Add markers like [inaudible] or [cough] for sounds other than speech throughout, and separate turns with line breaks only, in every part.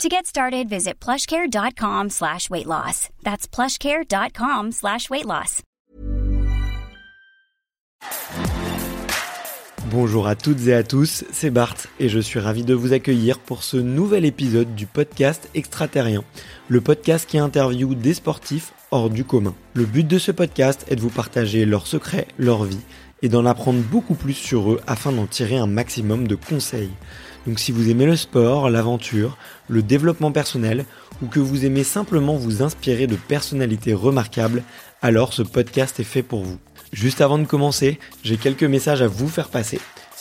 To get started, visit plushcare.com slash weight loss. That's plushcare.com slash weight loss.
Bonjour à toutes et à tous, c'est Bart et je suis ravi de vous accueillir pour ce nouvel épisode du podcast Extraterrien, le podcast qui interviewe des sportifs hors du commun. Le but de ce podcast est de vous partager leurs secrets, leur vie et d'en apprendre beaucoup plus sur eux afin d'en tirer un maximum de conseils. Donc si vous aimez le sport, l'aventure, le développement personnel ou que vous aimez simplement vous inspirer de personnalités remarquables, alors ce podcast est fait pour vous. Juste avant de commencer, j'ai quelques messages à vous faire passer.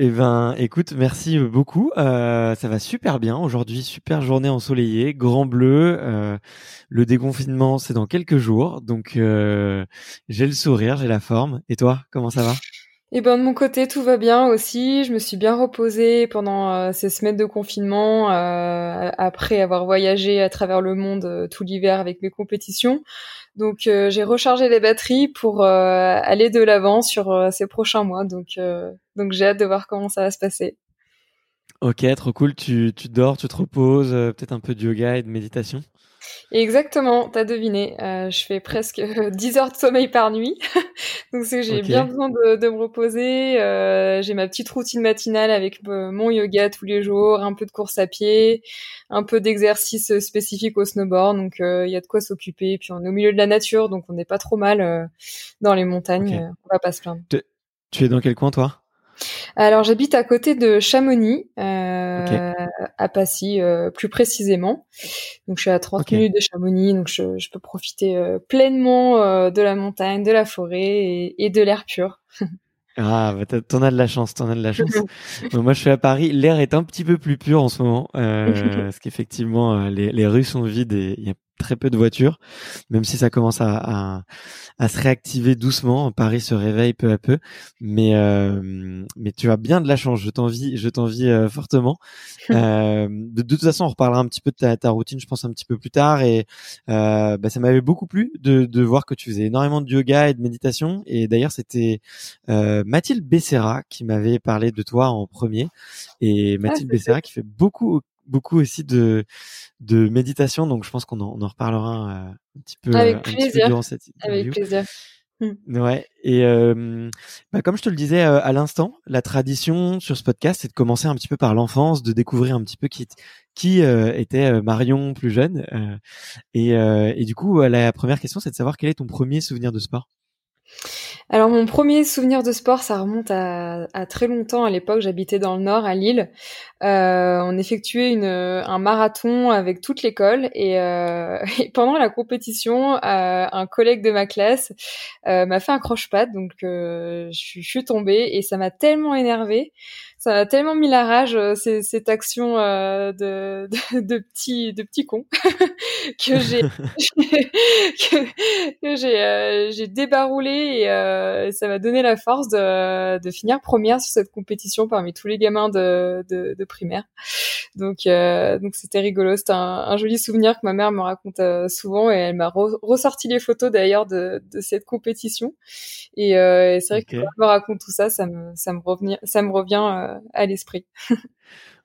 Eh ben, écoute, merci beaucoup. Euh, ça va super bien aujourd'hui, super journée ensoleillée, grand bleu. Euh, le déconfinement, c'est dans quelques jours, donc euh, j'ai le sourire, j'ai la forme. Et toi, comment ça va?
Eh ben, de mon côté, tout va bien aussi. Je me suis bien reposée pendant ces semaines de confinement, après avoir voyagé à travers le monde tout l'hiver avec mes compétitions. Donc euh, j'ai rechargé les batteries pour euh, aller de l'avant sur euh, ces prochains mois. Donc donc j'ai hâte de voir comment ça va se passer.
Ok, trop cool. Tu, tu dors, tu te reposes, peut-être un peu de yoga et de méditation?
Exactement, t'as deviné. Euh, je fais presque [laughs] 10 heures de sommeil par nuit, [laughs] donc c'est j'ai bien besoin de, de me reposer. Euh, j'ai ma petite routine matinale avec euh, mon yoga tous les jours, un peu de course à pied, un peu d'exercice spécifique au snowboard. Donc il y a de quoi s'occuper. Puis on est au milieu de la nature, donc on n'est pas trop mal dans les montagnes. on va pas se plaindre.
Tu es dans quel coin toi?
Alors j'habite à côté de Chamonix, euh, à Passy euh, plus précisément. Donc je suis à 30 minutes de Chamonix, donc je, peux profiter euh, pleinement de la montagne, de la forêt et, de l'air pur. [laughs]
Ah, bah t'en as de la chance, t'en as de la chance. [laughs] moi, je suis à Paris. L'air est un petit peu plus pur en ce moment, [laughs] parce qu'effectivement, les, les, rues sont vides et il y a très peu de voitures, même si ça commence à, à, à, se réactiver doucement. Paris se réveille peu à peu, mais euh, mais tu as bien de la chance. Je t'envie, je t'envie euh, fortement. [laughs] euh, de, toute façon, on reparlera un petit peu de ta, ta, routine, je pense un petit peu plus tard. Et euh, bah, ça m'avait beaucoup plu de, de voir que tu faisais énormément de yoga et de méditation. Et d'ailleurs, c'était euh, Mathilde Becerra qui m'avait parlé de toi en premier. Et ah, Mathilde Becerra qui fait beaucoup beaucoup aussi de de méditation, donc je pense qu'on en, on en reparlera euh, un petit peu,
Avec plaisir.
durant cette
interview. Avec plaisir.
Mmh. Ouais. Et euh, bah comme je te le disais euh, à l'instant, la tradition sur ce podcast, c'est de commencer un petit peu par l'enfance, de découvrir un petit peu qui qui était Marion plus jeune. et, et du coup, la première question, c'est de savoir quel est ton premier souvenir de sport?
Alors mon premier souvenir de sport, ça remonte à, très longtemps. À l'époque, j'habitais dans le nord, à Lille. Euh, on effectuait un marathon avec toute l'école et, euh, [laughs] pendant la compétition, euh, un collègue de ma classe m'a fait un croche-patte, donc je, je suis tombée et ça m'a tellement énervée ça a tellement mis la rage euh, cette action euh, de, de, de petit de petit con [laughs] que j'ai [laughs] que, j'ai euh, j'ai débaroulé et ça m'a donné la force de, de finir première sur cette compétition parmi tous les gamins de, de, de primaire. Donc donc c'était rigolo, c'était un, joli souvenir que ma mère me raconte souvent et elle m'a ressorti les photos d'ailleurs de, de cette compétition. Et, c'est vrai que quand elle me raconte tout ça, ça me ça me revient ça me revient euh, à l'esprit. [laughs]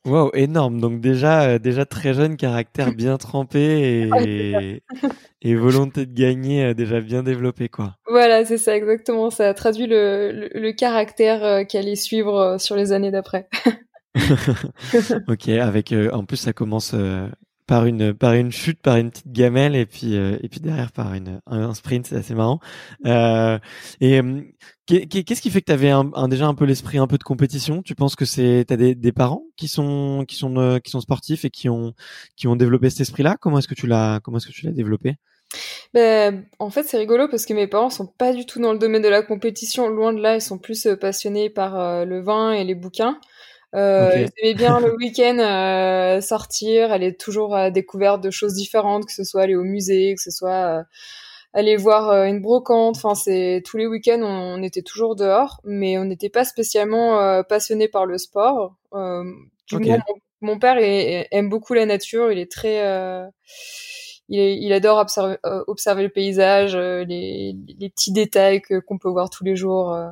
Wow, énorme. Donc déjà, euh, déjà très jeune, caractère bien trempé et, [laughs] [laughs] et volonté de gagner euh, déjà bien développé, quoi.
Voilà, c'est ça, exactement. Ça traduit le, le, caractère qui allait suivre sur les années d'après.
ok, avec en plus ça commence par une par une chute, par une petite gamelle et puis et puis derrière par une un sprint, c'est assez marrant. Euh, et Qu'est-ce qui fait que tu avais un, déjà un peu l'esprit un peu de compétition? Tu penses que c'est t'as des, des parents qui sont qui sont euh, qui sont sportifs et qui ont qui ont développé cet esprit-là? Comment est-ce que tu l'as comment est-ce que tu l'as développé?
Ben, en fait, c'est rigolo parce que mes parents sont pas du tout dans le domaine de la compétition. Loin de là, ils sont plus euh, passionnés par euh, le vin et les bouquins. Euh, aimaient bien le week-end sortir, aller toujours à la découverte de choses différentes, que ce soit aller au musée, que ce soit aller voir euh, une brocante. Enfin, c'est tous les week-ends, on, était toujours dehors, mais on n'était pas spécialement euh, passionné par le sport. Euh, du mon, mon, père aime beaucoup la nature. Il est très il, adore observer, euh, observer, le paysage, euh, les, les, petits détails que qu'on peut voir tous les jours euh,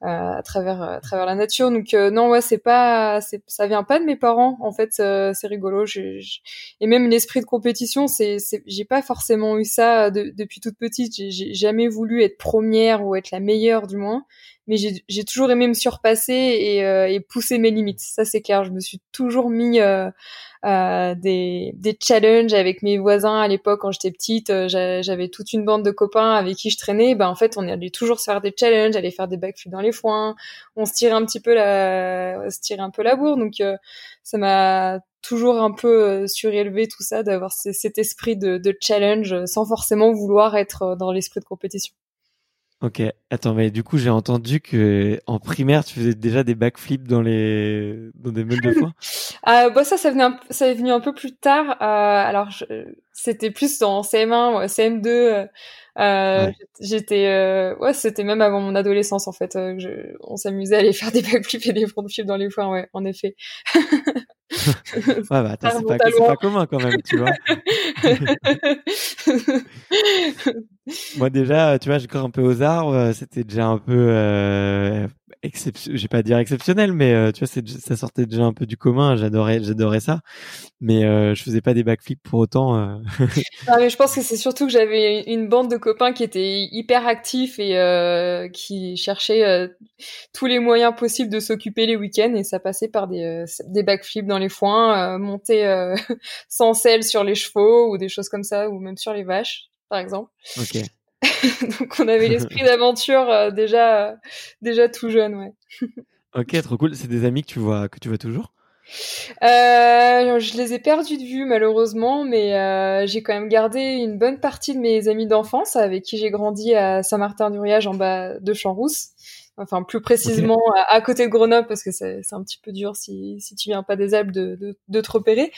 à travers à travers la nature. Donc non, ouais, c'est pas, ça vient pas de mes parents. En fait, c'est rigolo. et même l'esprit de compétition, c'est, j'ai pas forcément eu ça depuis toute petite. J'ai jamais voulu être première ou être la meilleure du moins mais j'ai toujours aimé me surpasser et, et, pousser mes limites. Ça c'est clair. Je me suis toujours mis euh, euh, des, des challenges avec mes voisins à l'époque quand j'étais petite. Euh, j'avais toute une bande de copains avec qui je traînais. Ben en fait, on allait toujours se faire des challenges, aller faire des backflips dans les foins. On se tirait un petit peu la, se tirait un peu la bourre. Donc euh, ça m'a toujours un peu surélevé tout ça, d'avoir cet esprit de, de challenge sans forcément vouloir être dans l'esprit de compétition.
Ok, attends, mais du coup, j'ai entendu que en primaire, tu faisais déjà des backflips dans les dans des meules de foin. [laughs]
euh, bah ça, ça venait un... ça est venu un peu plus tard. Euh, alors, c'était plus en CM1 ou CM2. Euh, euh J'étais, euh, ouais, c'était même avant mon adolescence en fait. Euh, je... On s'amusait à aller [laughs] faire des backflips et des frontflips dans les foins, ouais, en effet. [laughs] [laughs]
ouais, bah attends, c'est pas, pas commun quand même, tu vois. [laughs] Moi déjà, tu vois, je cours un peu aux arbres. C'était déjà un peu euh, exceptionnel. Je vais pas dire exceptionnel, mais euh, tu vois, ça sortait déjà un peu du commun. J'adorais, j'adorais ça. Mais euh, je faisais pas des backflips pour autant. Euh. [laughs]
mais je pense que c'est surtout que j'avais une bande de copains qui étaient hyper actifs et euh, qui cherchaient tous les moyens possibles de s'occuper les week-ends. Et ça passait par des, des backflips dans les foins, monter [laughs] sans selle sur les chevaux ou des choses comme ça, ou même sur les vaches par exemple.
Ok. [laughs]
Donc on avait l'esprit d'aventure euh, déjà, déjà tout jeune, ouais. [laughs]
ok, trop cool. C'est des amis que tu vois, que tu vois toujours?
Euh, je les ai perdus de vue malheureusement, mais euh, j'ai quand même gardé une bonne partie de mes amis d'enfance avec qui j'ai grandi à Saint-Martin-du-Riage en bas de Champs-Rousse. Enfin, plus précisément à, côté de Grenoble parce que c'est un petit peu dur si, si tu viens pas des Alpes de, de, de te repérer.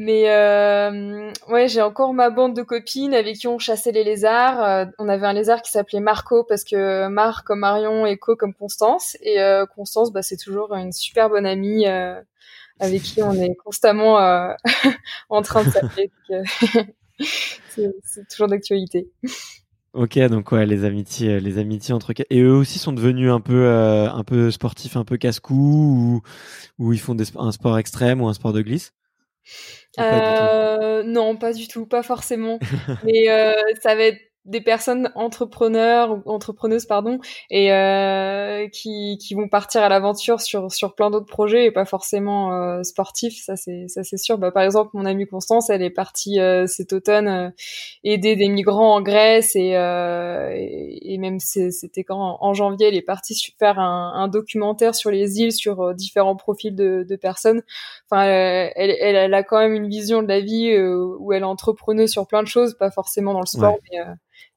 Mais euh, ouais, j'ai encore ma bande de copines avec qui on chassait les lézards. Euh, on avait un lézard qui s'appelait Marco parce que Mar comme Marion et Co comme Constance. Et euh, Constance, bah, c'est toujours une super bonne amie avec qui on est constamment [laughs] en train de s'appeler. [laughs] c'est toujours d'actualité.
Ok, donc ouais, les amitiés, les amitiés entre et eux aussi sont devenus un peu, un peu sportifs, un peu casse-cou, ou, ou ils font des, un sport extrême ou un sport de glisse?
Euh, non, pas du tout, pas forcément. [laughs] Mais euh, ça va être des personnes entrepreneurs ou entrepreneuses pardon et euh, qui, qui vont partir à l'aventure sur sur plein d'autres projets et pas forcément euh, sportifs ça c'est ça c'est sûr. Bah, par exemple mon amie Constance elle est partie euh, cet automne euh, aider des migrants en Grèce et et, et, même c'était quand en, janvier elle est partie faire un, un documentaire sur les îles sur différents profils de, de personnes. Enfin elle, elle, elle, a quand même une vision de la vie où elle est entrepreneuse sur plein de choses pas forcément dans le sport mais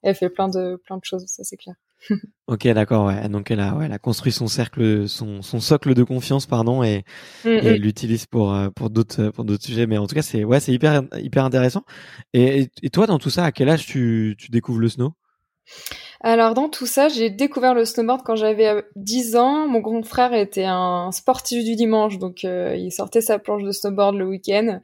elle fait plein de plein de choses, ça c'est clair. [laughs]
ok, d'accord, ouais. Donc elle a, ouais, elle a construit son cercle, son, son socle de confiance, pardon, et, mm, et mm. elle l'utilise pour euh, pour d'autres pour d'autres sujets. Mais en tout cas, c'est ouais, c'est hyper hyper intéressant. Et, et, toi, dans tout ça, à quel âge tu tu découvres le snow?
Alors dans tout ça, j'ai découvert le snowboard quand j'avais 10 euh, ans. Mon grand frère était un sportif du dimanche, donc euh, il sortait sa planche de snowboard le week-end.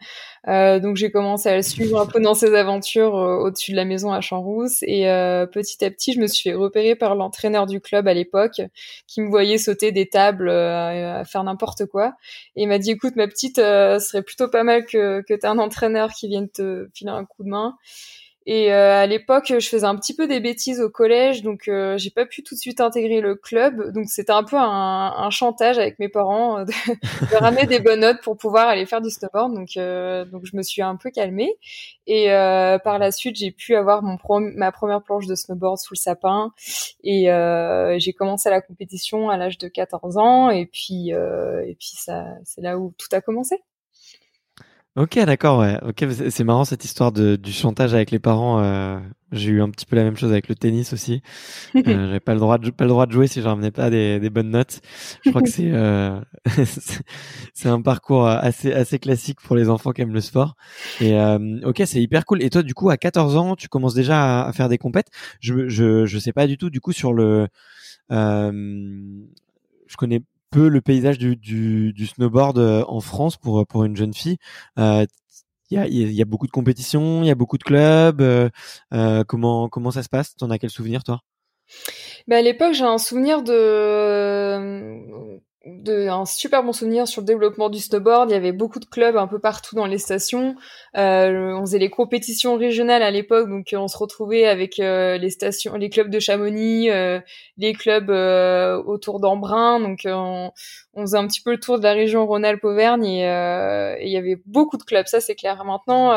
Euh, donc j'ai commencé à le suivre un peu dans ses aventures au-dessus de la maison à Champs-Rousse. Et petit à petit, je me suis fait repérer par l'entraîneur du club à l'époque, qui me voyait sauter des tables, faire n'importe quoi. Et il m'a dit, écoute ma petite, ce serait plutôt pas mal que, que tu un entraîneur qui vienne te filer un coup de main. Et euh, à l'époque, je faisais un petit peu des bêtises au collège, donc euh, j'ai pas pu tout de suite intégrer le club. Donc c'était un peu un, un, chantage avec mes parents euh, de, de, ramener des bonnes notes pour pouvoir aller faire du snowboard. Donc donc je me suis un peu calmée. Et par la suite, j'ai pu avoir mon ma première planche de snowboard sous le sapin. Et j'ai commencé la compétition à l'âge de 14 ans. Et puis et puis ça, c'est là où tout a commencé.
Ok, d'accord, ouais. Ok, c'est marrant cette histoire de, du chantage avec les parents. Euh, j'ai eu un petit peu la même chose avec le tennis aussi. Euh, [laughs] J'avais pas le droit de pas le droit de jouer si je ramenais pas des, des bonnes notes. Je crois que c'est euh, [laughs] c'est un parcours assez assez classique pour les enfants qui aiment le sport. Et euh, ok, c'est hyper cool. Et toi, du coup, à 14 ans, tu commences déjà à, faire des compètes? Je je je sais pas du tout du coup sur le. Euh, je connais peu le paysage du, du, du snowboard euh, en France pour pour une jeune fille. Euh, il y, a, y a beaucoup de compétitions, il y a beaucoup de clubs. Euh, euh comment comment ça se passe? T'en as quel souvenir toi?
Bah à l'époque, j'ai un souvenir de de, un super bon souvenir sur le développement du snowboard. Il y avait beaucoup de clubs un peu partout dans les stations. Euh, on faisait les compétitions régionales à l'époque, donc on se retrouvait avec euh, les stations, les clubs de Chamonix, euh, les clubs euh, autour d'Embrun. Donc on, on, faisait un petit peu le tour de la région Rhône-Alpes-Auvergne et, et, il y avait beaucoup de clubs. Ça c'est clair. Maintenant,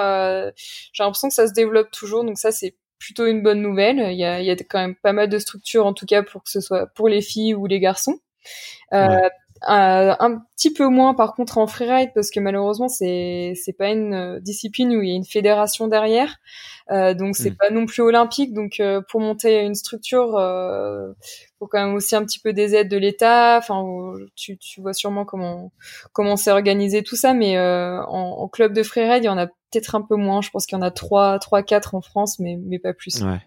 j'ai l'impression que ça se développe toujours. Donc ça c'est plutôt une bonne nouvelle. Il y a, il y a quand même pas mal de structures, en tout cas pour que ce soit pour les filles ou les garçons. Euh, euh, un petit peu moins par contre en freeride parce que malheureusement c'est c'est pas une euh, discipline où il y a une fédération derrière. Euh, donc c'est mm. pas non plus olympique. Donc euh, pour monter une structure euh, faut quand même aussi un petit peu des aides de l'État. Enfin tu, tu vois sûrement comment comment c'est organisé tout ça. Mais en, en, club de freeride il y en a peut-être un peu moins. Je pense qu'il y en a trois trois quatre en France mais mais pas plus.
Ouais.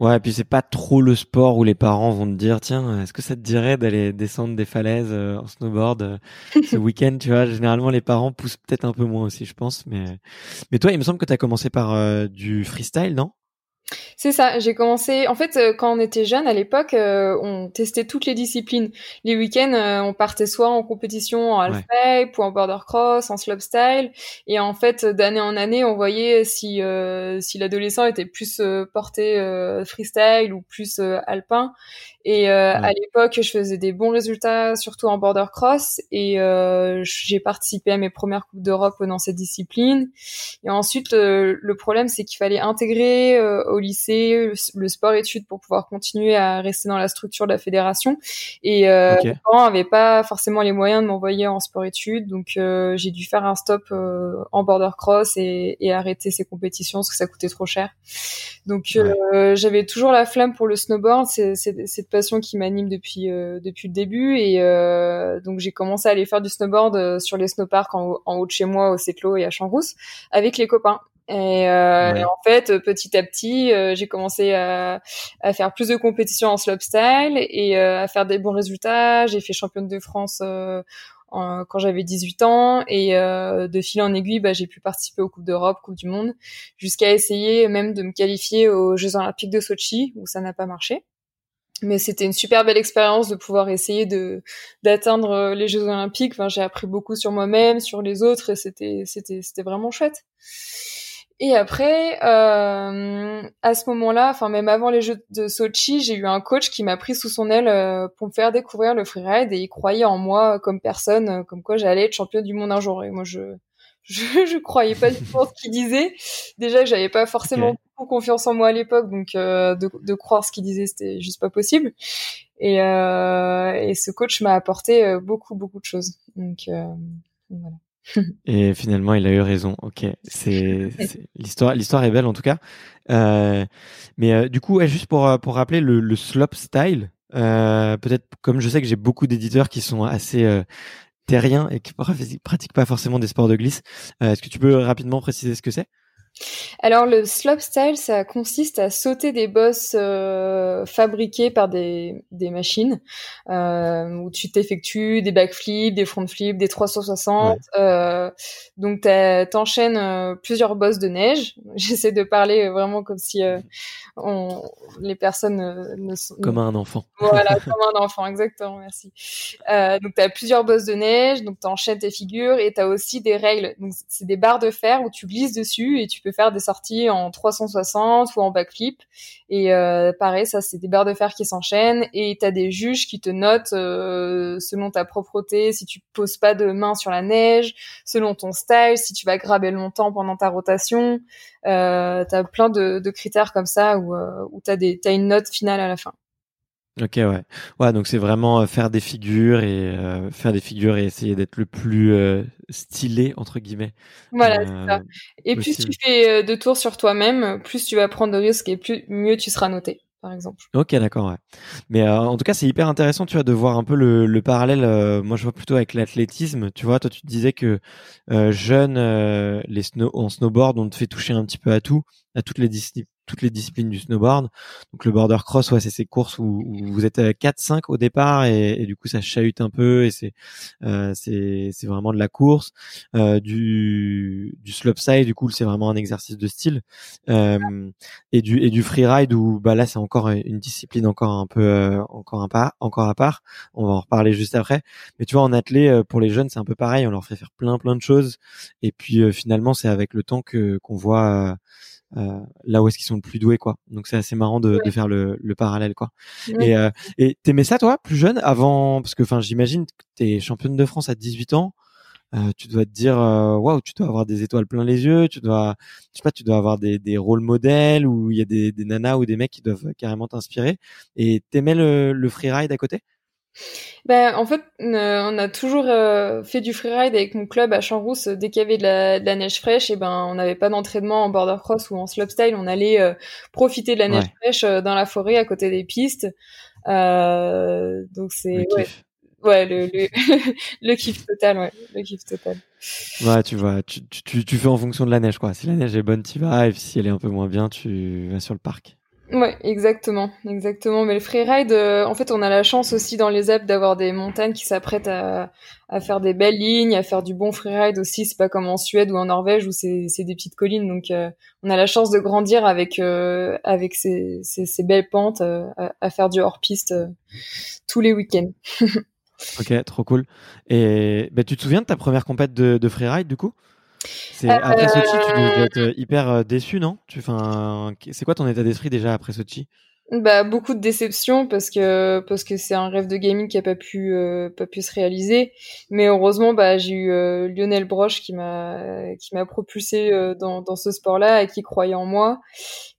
Ouais, et puis c'est pas trop le sport où les parents vont te dire tiens, est-ce que ça te dirait d'aller descendre des falaises euh, en snowboard euh, [laughs] ce week-end, tu vois? Généralement les parents poussent peut-être un peu moins aussi, je pense, mais mais toi, il me semble que tu as commencé par euh, du freestyle, non?
C'est ça, j'ai commencé. En fait, euh, quand on était jeune à l'époque, euh, on testait toutes les disciplines. Les week-ends, euh, on partait soit en compétition en halfpipe ou en border cross, en slopestyle, et en fait, d'année en année, on voyait si si l'adolescent était plus porté freestyle ou plus alpin. Et à l'époque, je faisais des bons résultats, surtout en border cross, et j'ai participé à mes premières coupes d'Europe dans cette discipline. Et ensuite, le problème, c'est qu'il fallait intégrer au lycée, le sport-études pour pouvoir continuer à rester dans la structure de la fédération. Et euh, mes parents n'avaient pas forcément les moyens de m'envoyer en sport-études, donc euh, j'ai dû faire un stop euh, en border cross et, et, arrêter ces compétitions parce que ça coûtait trop cher. Donc euh, j'avais toujours la flamme pour le snowboard, c'est passion qui m'anime depuis euh, depuis le début et donc j'ai commencé à aller faire du snowboard sur les snowparks en, en haut de chez moi au Séclo et à Champs-Rousse avec les copains. Et, euh, en fait, petit à petit, euh, j'ai commencé à, à, faire plus de compétitions en slopestyle et euh, à faire des bons résultats. J'ai fait championne de France euh, quand j'avais 18 ans et de fil en aiguille, bah, j'ai pu participer aux Coupes d'Europe, Coupe du Monde, jusqu'à essayer même de me qualifier aux Jeux Olympiques de Sochi où ça n'a pas marché. Mais c'était une super belle expérience de pouvoir essayer de d'atteindre les Jeux Olympiques. Enfin, j'ai appris beaucoup sur moi-même, sur les autres, et c'était c'était c'était vraiment chouette. Et après, euh, à ce moment-là, enfin même avant les Jeux de Sochi, j'ai eu un coach qui m'a pris sous son aile euh, pour me faire découvrir le freeride et il croyait en moi comme personne, euh, comme quoi j'allais être championne du monde un jour. Et moi, je je, [laughs] je croyais pas du tout en ce qu'il disait. Déjà, j'avais pas forcément beaucoup confiance en moi à l'époque, donc euh, de, de, croire ce qu'il disait, c'était juste pas possible. Et, euh, et ce coach m'a apporté euh, beaucoup beaucoup de choses. Donc, voilà. [laughs]
Et finalement, il a eu raison. Ok, [laughs] c'est l'histoire. L'histoire est belle en tout cas. Euh, mais euh, du coup, juste pour euh, pour rappeler le, le slope style. Peut-être comme je sais que j'ai beaucoup d'éditeurs qui sont assez terriens et qui [laughs] pratiquent pas forcément des sports de glisse. Est-ce que tu peux rapidement préciser ce que c'est?
Alors le slopestyle, ça consiste à sauter des bosses euh, fabriquées par des, des machines, euh, où tu t'effectues des backflips, des front flips, des 360. Euh, donc t'enchaînes euh, plusieurs bosses de neige. [laughs] J'essaie de parler vraiment comme si euh, on, les personnes ne sont...
Comme un enfant.
Voilà, [laughs] comme un enfant, exactement, merci. donc t'as plusieurs bosses de neige, donc t'enchaînes tes figures et t'as aussi des règles. Donc c'est des barres de fer où tu glisses dessus et tu peux faire des sorties en 360 ou en backflip. Et euh, pareil, ça c'est des barres de fer qui s'enchaînent et tu as des juges qui te notent euh, selon ta propreté, si tu poses pas de main sur la neige, selon ton style, si tu vas graber longtemps pendant ta rotation. Euh, tu as plein de, critères comme ça où, euh, où une note finale à la fin.
Ok ouais ouais donc c'est vraiment euh, faire des figures et euh, faire des figures et essayer d'être le plus euh, stylé entre guillemets.
Voilà c'est ça. Et plus tu fais de tours sur toi-même, plus tu vas prendre de risques et plus mieux tu seras noté par exemple.
Ok d'accord ouais. Mais en tout cas c'est hyper intéressant tu vois de voir un peu le, le parallèle. moi je vois plutôt avec l'athlétisme. Tu vois toi tu te disais que jeune les snow en snowboard on te fait toucher un petit peu à tout à toutes les disciplines toutes les disciplines du snowboard. Donc le border cross, ouais, c'est ces courses où, vous êtes 4-5 au départ et, du coup ça chahute un peu et c'est euh, c'est vraiment de la course. Euh, du du slopestyle, du coup c'est vraiment un exercice de style. Euh, et du et du freeride où bah là c'est encore une discipline encore un peu euh, encore un pas encore à part. On va en reparler juste après. Mais tu vois en athlée euh, pour les jeunes c'est un peu pareil. On leur fait faire plein plein de choses et puis euh, finalement c'est avec le temps que qu'on voit euh, là où est-ce qu'ils sont le plus doués quoi. Donc c'est assez marrant de, de faire le, le, parallèle quoi. Et euh, et t'aimais ça toi plus jeune avant parce que enfin j'imagine que t'es championne de France à 18 ans. Euh, tu dois te dire euh, waouh tu dois avoir des étoiles plein les yeux tu dois je sais pas tu dois avoir des, des rôles modèles où il y a des, des nanas ou des mecs qui doivent carrément t'inspirer et t'aimais le, le freeride à côté?
Ben, en fait, on a toujours euh, fait du freeride avec mon club à Champs-Rousse. Dès qu'il y avait de la, neige fraîche, et ben, on n'avait pas d'entraînement en border cross ou en slopestyle. On allait euh, profiter de la neige fraîche euh, dans la forêt à côté des pistes. donc c'est ouais, ouais, le, le, [laughs] le, kiff total, ouais, le kiff total.
Ouais, tu vois, tu, tu, tu fais en fonction de la neige, quoi. Si la neige est bonne, tu vas, et si elle est un peu moins bien, tu vas sur le parc.
Ouais, exactement, exactement. Mais le freeride, euh, en fait, on a la chance aussi dans les Alpes d'avoir des montagnes qui s'apprêtent à, faire des belles lignes, à faire du bon freeride aussi. C'est pas comme en Suède ou en Norvège où c'est des petites collines. Donc, euh, on a la chance de grandir avec euh, ces, belles pentes, à, faire du hors piste tous les week-ends. [laughs]
ok, trop cool. Et bah, tu te souviens de ta première compète de, de freeride du coup? Après Sochi, tu dois être euh, hyper euh, déçu, non? C'est quoi ton état d'esprit déjà après Sochi?
Bah beaucoup de déception parce que parce que c'est un rêve de gaming qui a pas pu euh, pas pu se réaliser. Mais heureusement bah j'ai eu Lionel Broche qui m'a qui m'a propulsé dans dans ce sport-là et qui croyait en moi.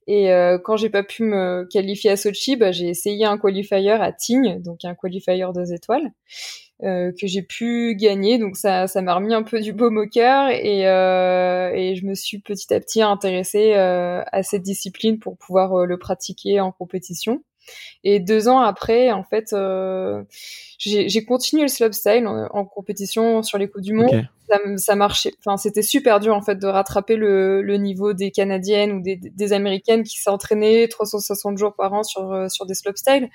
Et quand j'ai pas pu me qualifier à Sochi bah j'ai essayé un qualifier à Tignes donc un qualifier deux étoiles euh, que j'ai pu gagner. Donc ça, ça m'a remis un peu du baume au cœur et, euh, et je me suis petit à petit intéressée euh, à cette discipline pour pouvoir euh, le pratiquer en compétition. Et deux ans après, en fait, euh, j'ai continué le slopestyle en, en, compétition sur les coups du monde. Ça, ça, marchait. Enfin, c'était super dur en fait de rattraper le, le niveau des Canadiennes ou des, des Américaines qui s'entraînaient 360 jours par an sur sur des slopestyle.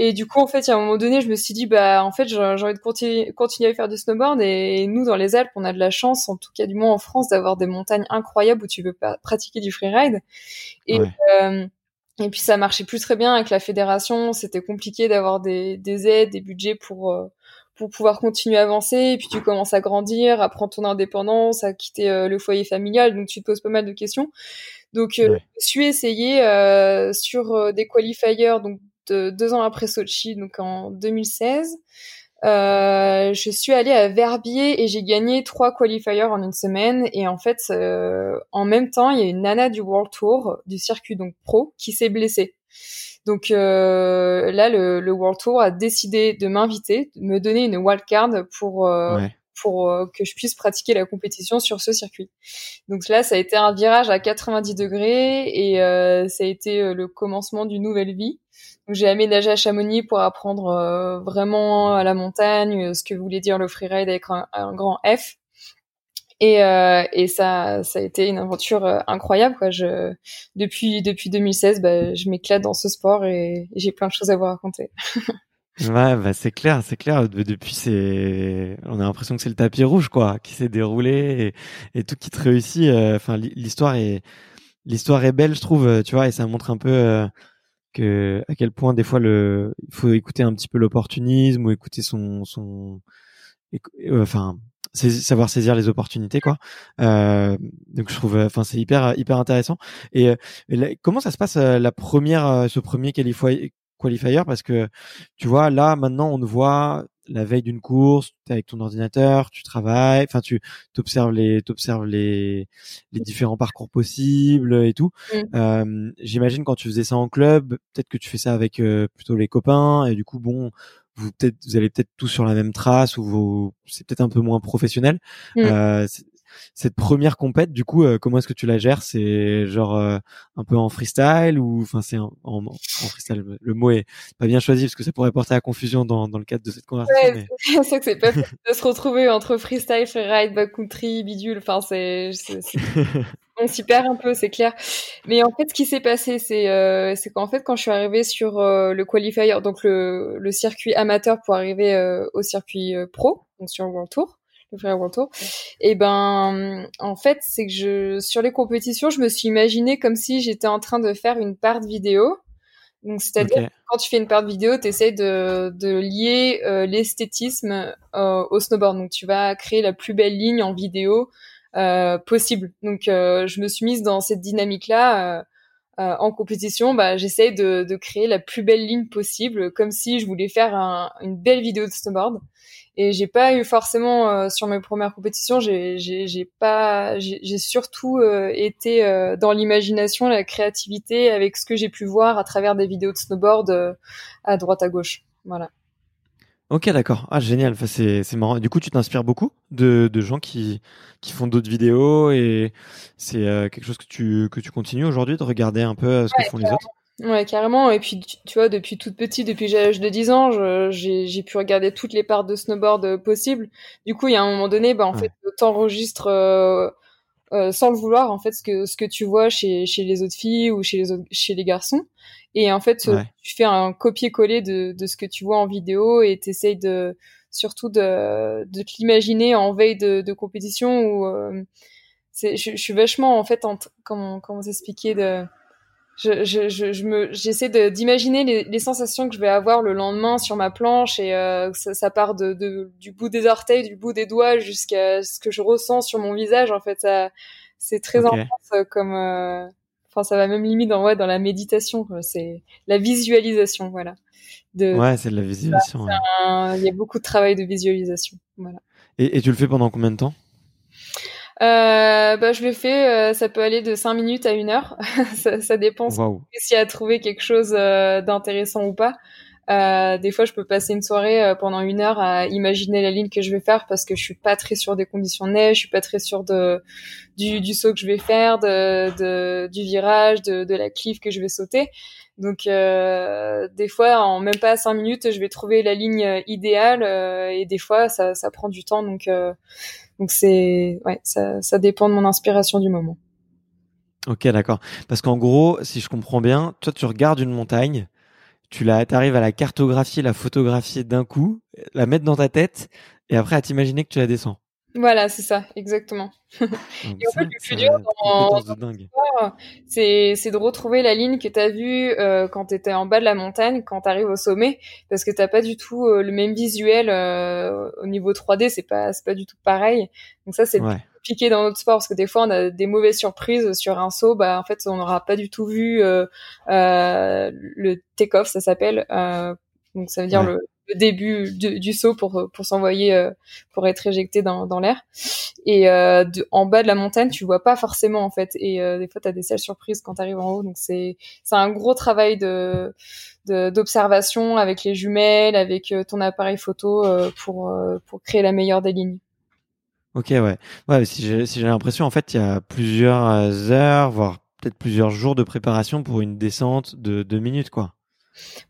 Et du coup, en fait, à un moment donné, je me suis dit, bah, en fait, j'ai envie de continuer, continuer à faire du snowboard. Et nous, dans les Alpes, on a de la chance, en tout cas du moins en France, d'avoir des montagnes incroyables où tu peux pratiquer du freeride. Et, euh, et puis ça marchait plus très bien avec la fédération. C'était compliqué d'avoir des, des aides, des budgets pour euh, pour pouvoir continuer à avancer. Et puis tu commences à grandir, à prendre ton indépendance, à quitter euh, le foyer familial. Donc tu te poses pas mal de questions. Donc je suis essayé sur des qualifiers donc deux ans après Sochi, donc en 2016. Euh, je suis allée à Verbier et j'ai gagné trois qualifiers en une semaine. Et en fait, euh, en même temps, il y a une nana du World Tour, du circuit donc pro, qui s'est blessée. Donc euh, là, le, le, World Tour a décidé de m'inviter, de me donner une wildcard pour euh, pour euh, que je puisse pratiquer la compétition sur ce circuit. Donc là, ça a été un virage à 90 degrés et euh, ça a été le commencement d'une nouvelle vie j'ai aménagé à Chamonix pour apprendre euh, vraiment à la montagne euh, ce que voulait dire le freeride avec un, grand F. Et, euh, et ça, ça a été une aventure incroyable. Quoi. Depuis, depuis 2016, bah, je m'éclate dans ce sport et, j'ai plein de choses à vous raconter. [laughs]
bah c'est clair, c'est clair. Depuis, c'est, on a l'impression que c'est le tapis rouge, quoi, qui s'est déroulé et, et, tout qui te réussit. Enfin, l'histoire est, l'histoire est belle, je trouve. Tu vois, et ça montre un peu que à quel point des fois le il faut écouter un petit peu l'opportunisme ou écouter son son euh, enfin savoir saisir les opportunités quoi. Euh, donc je trouve enfin c'est hyper hyper intéressant. Et, euh, comment ça se passe euh, la première ce premier qualifier qualifier? Parce que tu vois là maintenant on voit la veille d'une course, tu es avec ton ordinateur, tu travailles, enfin tu t'observes les t'observes les les différents parcours possibles et tout. Mm. Euh, J'imagine quand tu faisais ça en club, peut-être que tu fais ça avec euh, plutôt les copains et du coup bon vous peut-être vous allez peut-être tous sur la même trace ou c'est peut-être un peu moins professionnel. Mm. Euh, cette première compète, du coup, euh, comment est-ce que tu la gères? C'est genre euh, un peu en freestyle ou enfin c'est en, en, freestyle? Le mot est pas bien choisi parce que ça pourrait porter à confion dans, dans le cadre de cette conversation.
Ouais, [laughs] c'est ça que c'est pas de se retrouver entre freestyle, freeride, backcountry, bidule. Enfin, c'est [laughs] on s'y perd un peu, c'est clair. Mais en fait, ce qui s'est passé, c'est euh, c'est qu'en fait, quand je suis arrivée sur le qualifier, donc le, le circuit amateur pour arriver au circuit pro, donc sur le World Tour le frère Tour. Et ben, en fait, c'est que je, sur les compétitions, je me suis imaginé comme si j'étais en train de faire une part vidéo. Donc, c'est-à-dire quand tu fais une part vidéo, tu essaies de, de lier euh, l'esthétisme euh, au snowboard. Donc, tu vas créer la plus belle ligne en vidéo euh, possible. Donc, je me suis mise dans cette dynamique-là. en compétition, bah, j'essaie de, de, créer la plus belle ligne possible, comme si je voulais faire un, une belle vidéo de snowboard et j'ai pas eu forcément euh, sur mes premières compétitions j'ai j'ai pas j'ai surtout euh, été euh, dans l'imagination la créativité avec ce que j'ai pu voir à travers des vidéos de snowboard à droite à gauche voilà
Ok, d'accord. Ah, génial. Enfin, c'est, c'est marrant. Du coup, tu t'inspires beaucoup de, de gens qui, qui font d'autres vidéos et c'est quelque chose que tu, que tu continues aujourd'hui de regarder un peu ce que font les autres?
Ouais, carrément. Et puis, tu, vois, depuis toute petite, depuis l'âge de 10 ans, j'ai pu regarder toutes les parts de snowboard euh, possibles. Du coup, il y a un moment donné, bah, en fait, t'enregistres euh, euh, sans le vouloir, en fait, ce que, ce que tu vois chez, chez les autres filles ou chez les, autres, chez les garçons. Et en fait, tu fais un copier-coller de, de ce que tu vois en vidéo et t'essayes de, surtout de, de te l'imaginer en veille de, de compétition ou euh, je, je, suis vachement, en fait, en comment, comment s'expliquer de je, je, je, je me, j'essaie d'imaginer les, les, sensations que je vais avoir le lendemain sur ma planche et euh, ça, ça, part de, de, du bout des orteils, du bout des doigts jusqu'à ce que je ressens sur mon visage. En fait, c'est très intense euh, comme, euh, enfin, ça va même limite dans, ouais, dans la méditation. C'est la visualisation, voilà.
De, ouais, c'est de la visualisation.
Il y a beaucoup de travail de visualisation, voilà.
Et, et tu le fais pendant combien de temps?
Euh, bah, je le fais, euh, ça peut aller de 5 minutes à 1 heure. [laughs] ça, ça, dépend si a trouvé quelque chose euh, d'intéressant ou pas. Euh, des fois, je peux passer une soirée euh, pendant une heure à imaginer la ligne que je vais faire parce que je suis pas très sûre des conditions de neige, je suis pas très sûre de du, du saut que je vais faire, de, de du virage, de, de la cliff que je vais sauter. Donc, euh, des fois, en même pas cinq minutes, je vais trouver la ligne idéale et des fois, ça, ça prend du temps. Donc, donc c'est ouais, ça, dépend de mon inspiration du moment.
Ok, d'accord. Parce qu'en gros, si je comprends bien, toi, tu regardes une montagne, tu la, arrives à la cartographier, la photographier d'un coup, la mettre dans ta tête, et après à t'imaginer que tu la descends.
Voilà, c'est ça, exactement. et en fait, le plus dur dans, c'est, c'est de retrouver la ligne que tu as vue euh, quand tu étais en bas de la montagne, quand tu arrives au sommet, parce que t'as pas du tout euh, le même visuel euh, au niveau 3D, c'est pas, c'est pas du tout pareil. Donc ça, c'est compliqué dans notre sport, parce que des fois, on a des mauvaises surprises sur un saut, bah en fait, on n'aura pas du tout vu le take-off, ça s'appelle. donc ça veut dire le le début du, saut pour pour s'envoyer euh, pour être éjecté dans, l'air. Et euh, en bas de la montagne tu vois pas forcément en fait. Et euh, des fois tu as des sales surprises quand tu arrives en haut. Donc c'est un gros travail de d'observation avec les jumelles avec ton appareil photo pour pour créer la meilleure des lignes.
Ok ouais. Ouais si j'ai l'impression en fait il y a plusieurs heures voire peut-être plusieurs jours de préparation pour une descente de deux minutes quoi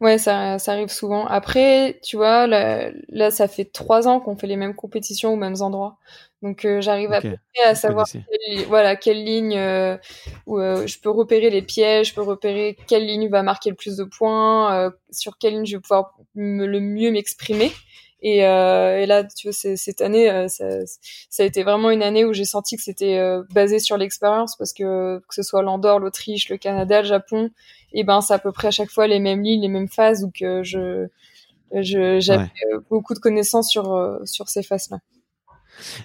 Ouais, ça, ça arrive souvent. Après, tu vois, là, là ça fait trois ans qu'on fait les mêmes compétitions aux mêmes endroits. Donc, euh, j'arrive à près à savoir quelle, voilà, quelle ligne euh, où euh, je peux repérer les pièges, je peux repérer quelle ligne va marquer le plus de points, sur quelle ligne je vais pouvoir le mieux m'exprimer. Et, et, là, tu vois, cette année, ça, ça, a été vraiment une année où j'ai senti que c'était basé sur l'expérience parce que que ce soit l'Andorre, l'Autriche, le Canada, le Japon, et ben c'est à peu près à chaque fois les mêmes lignes, les mêmes phases, où que je j'avais beaucoup de connaissances sur euh, sur ces phases-là.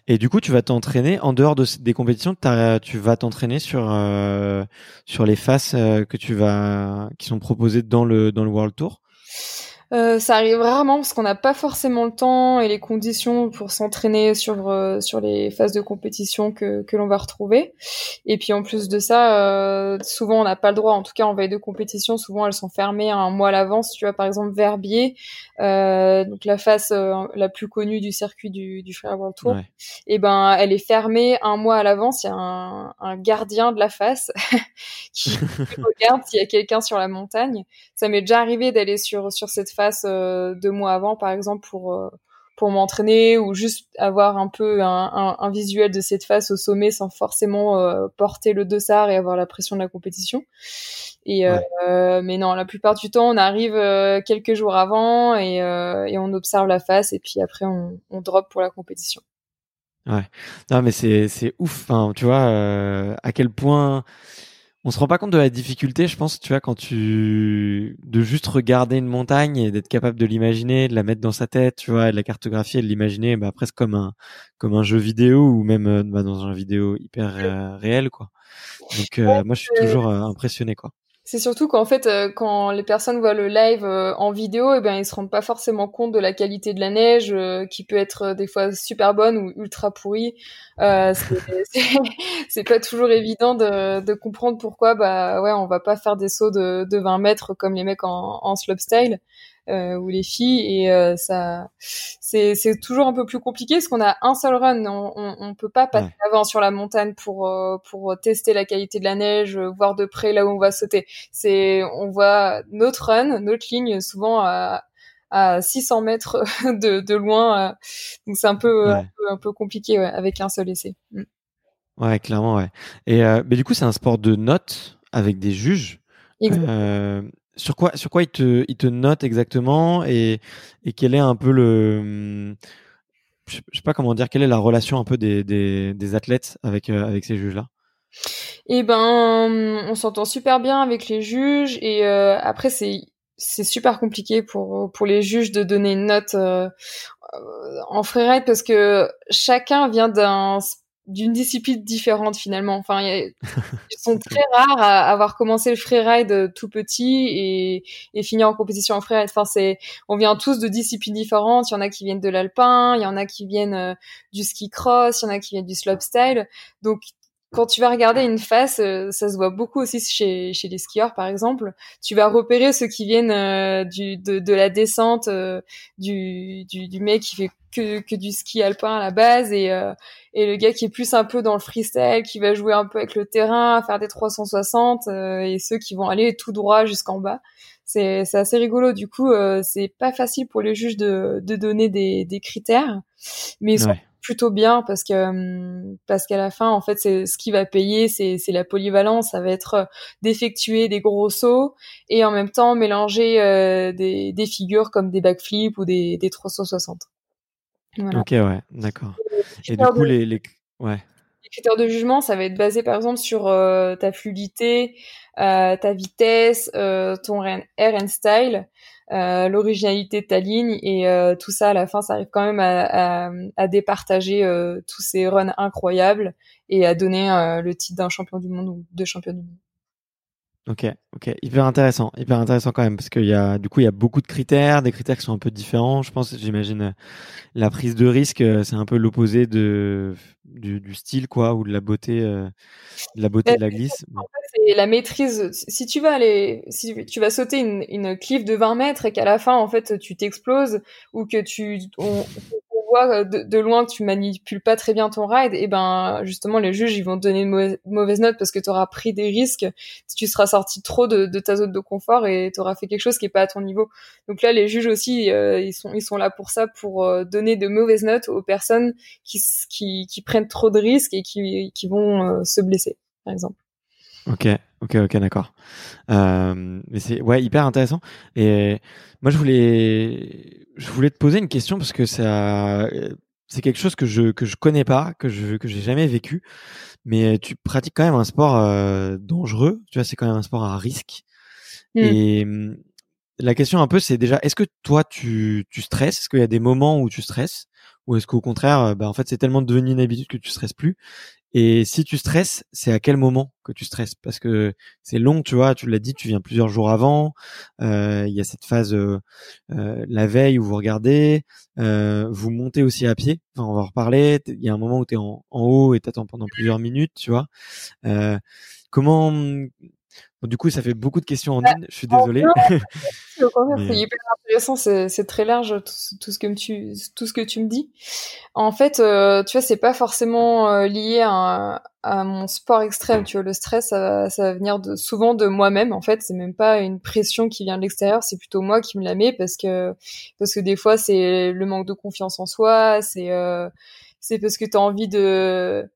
Et du coup, tu vas t'entraîner en dehors de, des compétitions. Tu vas t'entraîner sur euh, sur les faces euh, que tu vas qui sont proposées dans le dans le World Tour?
Euh, ça arrive rarement parce qu'on n'a pas forcément le temps et les conditions pour s'entraîner sur euh, sur les phases de compétition que que l'on va retrouver. Et puis en plus de ça, euh, souvent on n'a pas le droit. En tout cas en veille de compétition, souvent elles sont fermées un mois à l'avance. Tu vois par exemple Verbier, donc la face la plus connue du circuit du du World Tour. Et eh ben elle est fermée un mois à l'avance. Il y a un, un gardien de la face [laughs] qui [laughs] regarde s'il y a quelqu'un sur la montagne. Ça m'est déjà arrivé d'aller sur sur cette face euh, deux mois avant, par exemple, pour euh, pour m'entraîner ou juste avoir un peu un, un, visuel de cette face au sommet sans forcément euh, porter le dossard et avoir la pression de la compétition. Et mais non, la plupart du temps, on arrive quelques jours avant et, et, on observe la face et puis après on, on drop pour la compétition.
Ouais. Non, mais c'est c'est ouf. Enfin, tu vois à quel point on se rend pas compte de la difficulté, je pense, tu vois, quand tu de juste regarder une montagne et d'être capable de l'imaginer, de la mettre dans sa tête, tu vois, de la cartographier, de l'imaginer, bah, presque comme un comme un jeu vidéo ou même euh, bah, dans un vidéo hyper euh, réel, quoi. Donc euh, moi, je suis toujours impressionné, quoi.
C'est surtout qu'en fait, euh, quand les personnes voient le live euh, en vidéo, eh ben ils se rendent pas forcément compte de la qualité de la neige, euh, qui peut être des fois super bonne ou ultra pourrie. [laughs] [laughs] c'est pas toujours évident de, de, comprendre pourquoi, bah ouais, on va pas faire des sauts de, de 20 mètres comme les mecs en, en slopestyle euh, ou les filles et euh, ça c'est c'est toujours un peu plus compliqué parce qu'on a un seul run on, on, on peut pas passer avant sur la montagne pour euh, pour tester la qualité de la neige voir de près là où on va sauter. C'est on voit notre run notre ligne souvent à à 600 mètres [laughs] de, de loin euh, donc c'est un peu, un peu, un peu compliqué ouais, avec un seul essai. Mm.
ouais clairement ouais. Et mais du coup c'est un sport de notes avec des juges. Euh, sur quoi, sur quoi il te, il te note exactement et, et quel est un peu le, je sais pas comment dire, quelle est la relation un peu des, des, des athlètes avec, euh, avec ces juges-là?
Eh ben, on s'entend super bien avec les juges et euh, après c'est c'est super compliqué pour pour les juges de donner une note euh, en freeride parce que chacun vient d'un d'une discipline différente finalement. Enfin, [laughs] ils sont très rares à avoir commencé le freeride tout petit et, et finir en compétition en freeride. Enfin, c'est, on vient tous de disciplines différentes. Il y en a qui viennent de l'alpin, il y en a qui viennent euh, du ski cross, il y en a qui viennent du slopestyle. Donc, quand tu vas regarder une face, euh, ça se voit beaucoup aussi chez, chez les skieurs, par exemple. Tu vas repérer ceux qui viennent du, de, de, la descente, du, du, du, mec qui fait que, que du ski alpin à la base et, et le gars qui est plus un peu dans le freestyle, qui va jouer un peu avec le terrain, faire des 360, euh, et ceux qui vont aller tout droit jusqu'en bas. C'est, assez rigolo. Du coup, euh, c'est pas facile pour les juges de, de donner des, des critères, mais plutôt bien parce que hum, parce qu'à la fin, en fait, c'est ce qui va payer, c'est, c'est la polyvalence. Ça va être d'effectuer des gros sauts et en même temps mélanger euh, des, des figures comme des backflips ou des, des 360.
Ok, ouais, d'accord. Et, du coup, les, les... Ouais.
Les critères de jugement, ça va être basé par exemple sur ta fluidité, ta vitesse, ton air and style, l'originalité de ta ligne et tout ça à la fin, ça arrive quand même à, départager tous ces runs incroyables et à donner le titre d'un champion du monde ou de champion du monde.
Ok, ok, hyper intéressant, hyper intéressant quand même parce qu'il y a du coup il y a beaucoup de critères, des critères qui sont un peu différents. Je pense, j'imagine, euh, la prise de risque, euh, c'est un peu l'opposé de du, du, style quoi ou de la beauté, euh, de la beauté de la glisse.
En fait, c'est la maîtrise. Si tu vas aller, si tu vas sauter une, une cliff de 20 mètres et qu'à la fin en fait tu t'exploses ou que tu on, euh, de, loin que tu manipules pas très bien ton ride, et ben justement les juges ils vont te donner une mauvaise, note parce que tu auras pris des risques si tu seras sorti trop de, ta zone de confort et tu auras fait quelque chose qui est pas à ton niveau. Donc là les juges aussi euh, ils sont ils sont là pour ça pour euh, donner de mauvaises notes aux personnes qui qui, qui prennent trop de risques et qui qui vont se blesser par exemple.
Ok, ok, ok, d'accord. mais c'est ouais hyper intéressant. Et moi je voulais je voulais te poser une question parce que ça, c'est quelque chose que je que je connais pas, que je que j'ai jamais vécu. Mais tu pratiques quand même un sport euh, dangereux. Tu vois, c'est quand même un sport à risque. Mmh. Et la question un peu, c'est déjà, est-ce que toi tu tu stresses? Est-ce qu'il y a des moments où tu stresses? Ou est-ce qu'au contraire, bah en fait c'est tellement devenu une habitude que tu stresses plus? Et si tu stresses, c'est à quel moment que tu stresses? Parce que c'est long, tu vois, tu l'as dit, tu viens plusieurs jours avant. Euh, il y a cette phase euh, euh, la veille où vous regardez, vous montez aussi à pied. Enfin, on va en reparler. Il y a un moment où tu es en, en, haut et t'attends pendant plusieurs minutes, tu vois. comment du coup, ça fait beaucoup de questions en bah, une. Je suis désolé. [laughs]
c'est hyper intéressant. C'est très large tout, ce que tu tout ce que tu me dis. En fait, euh, tu vois, c'est pas forcément euh, lié à, à, mon sport extrême. Tu vois, le stress, ça, ça va venir de, souvent de moi-même. En fait, c'est même pas une pression qui vient de l'extérieur. C'est plutôt moi qui me la mets parce que parce que des fois, c'est le manque de confiance en soi. C'est euh, c'est parce que tu as envie de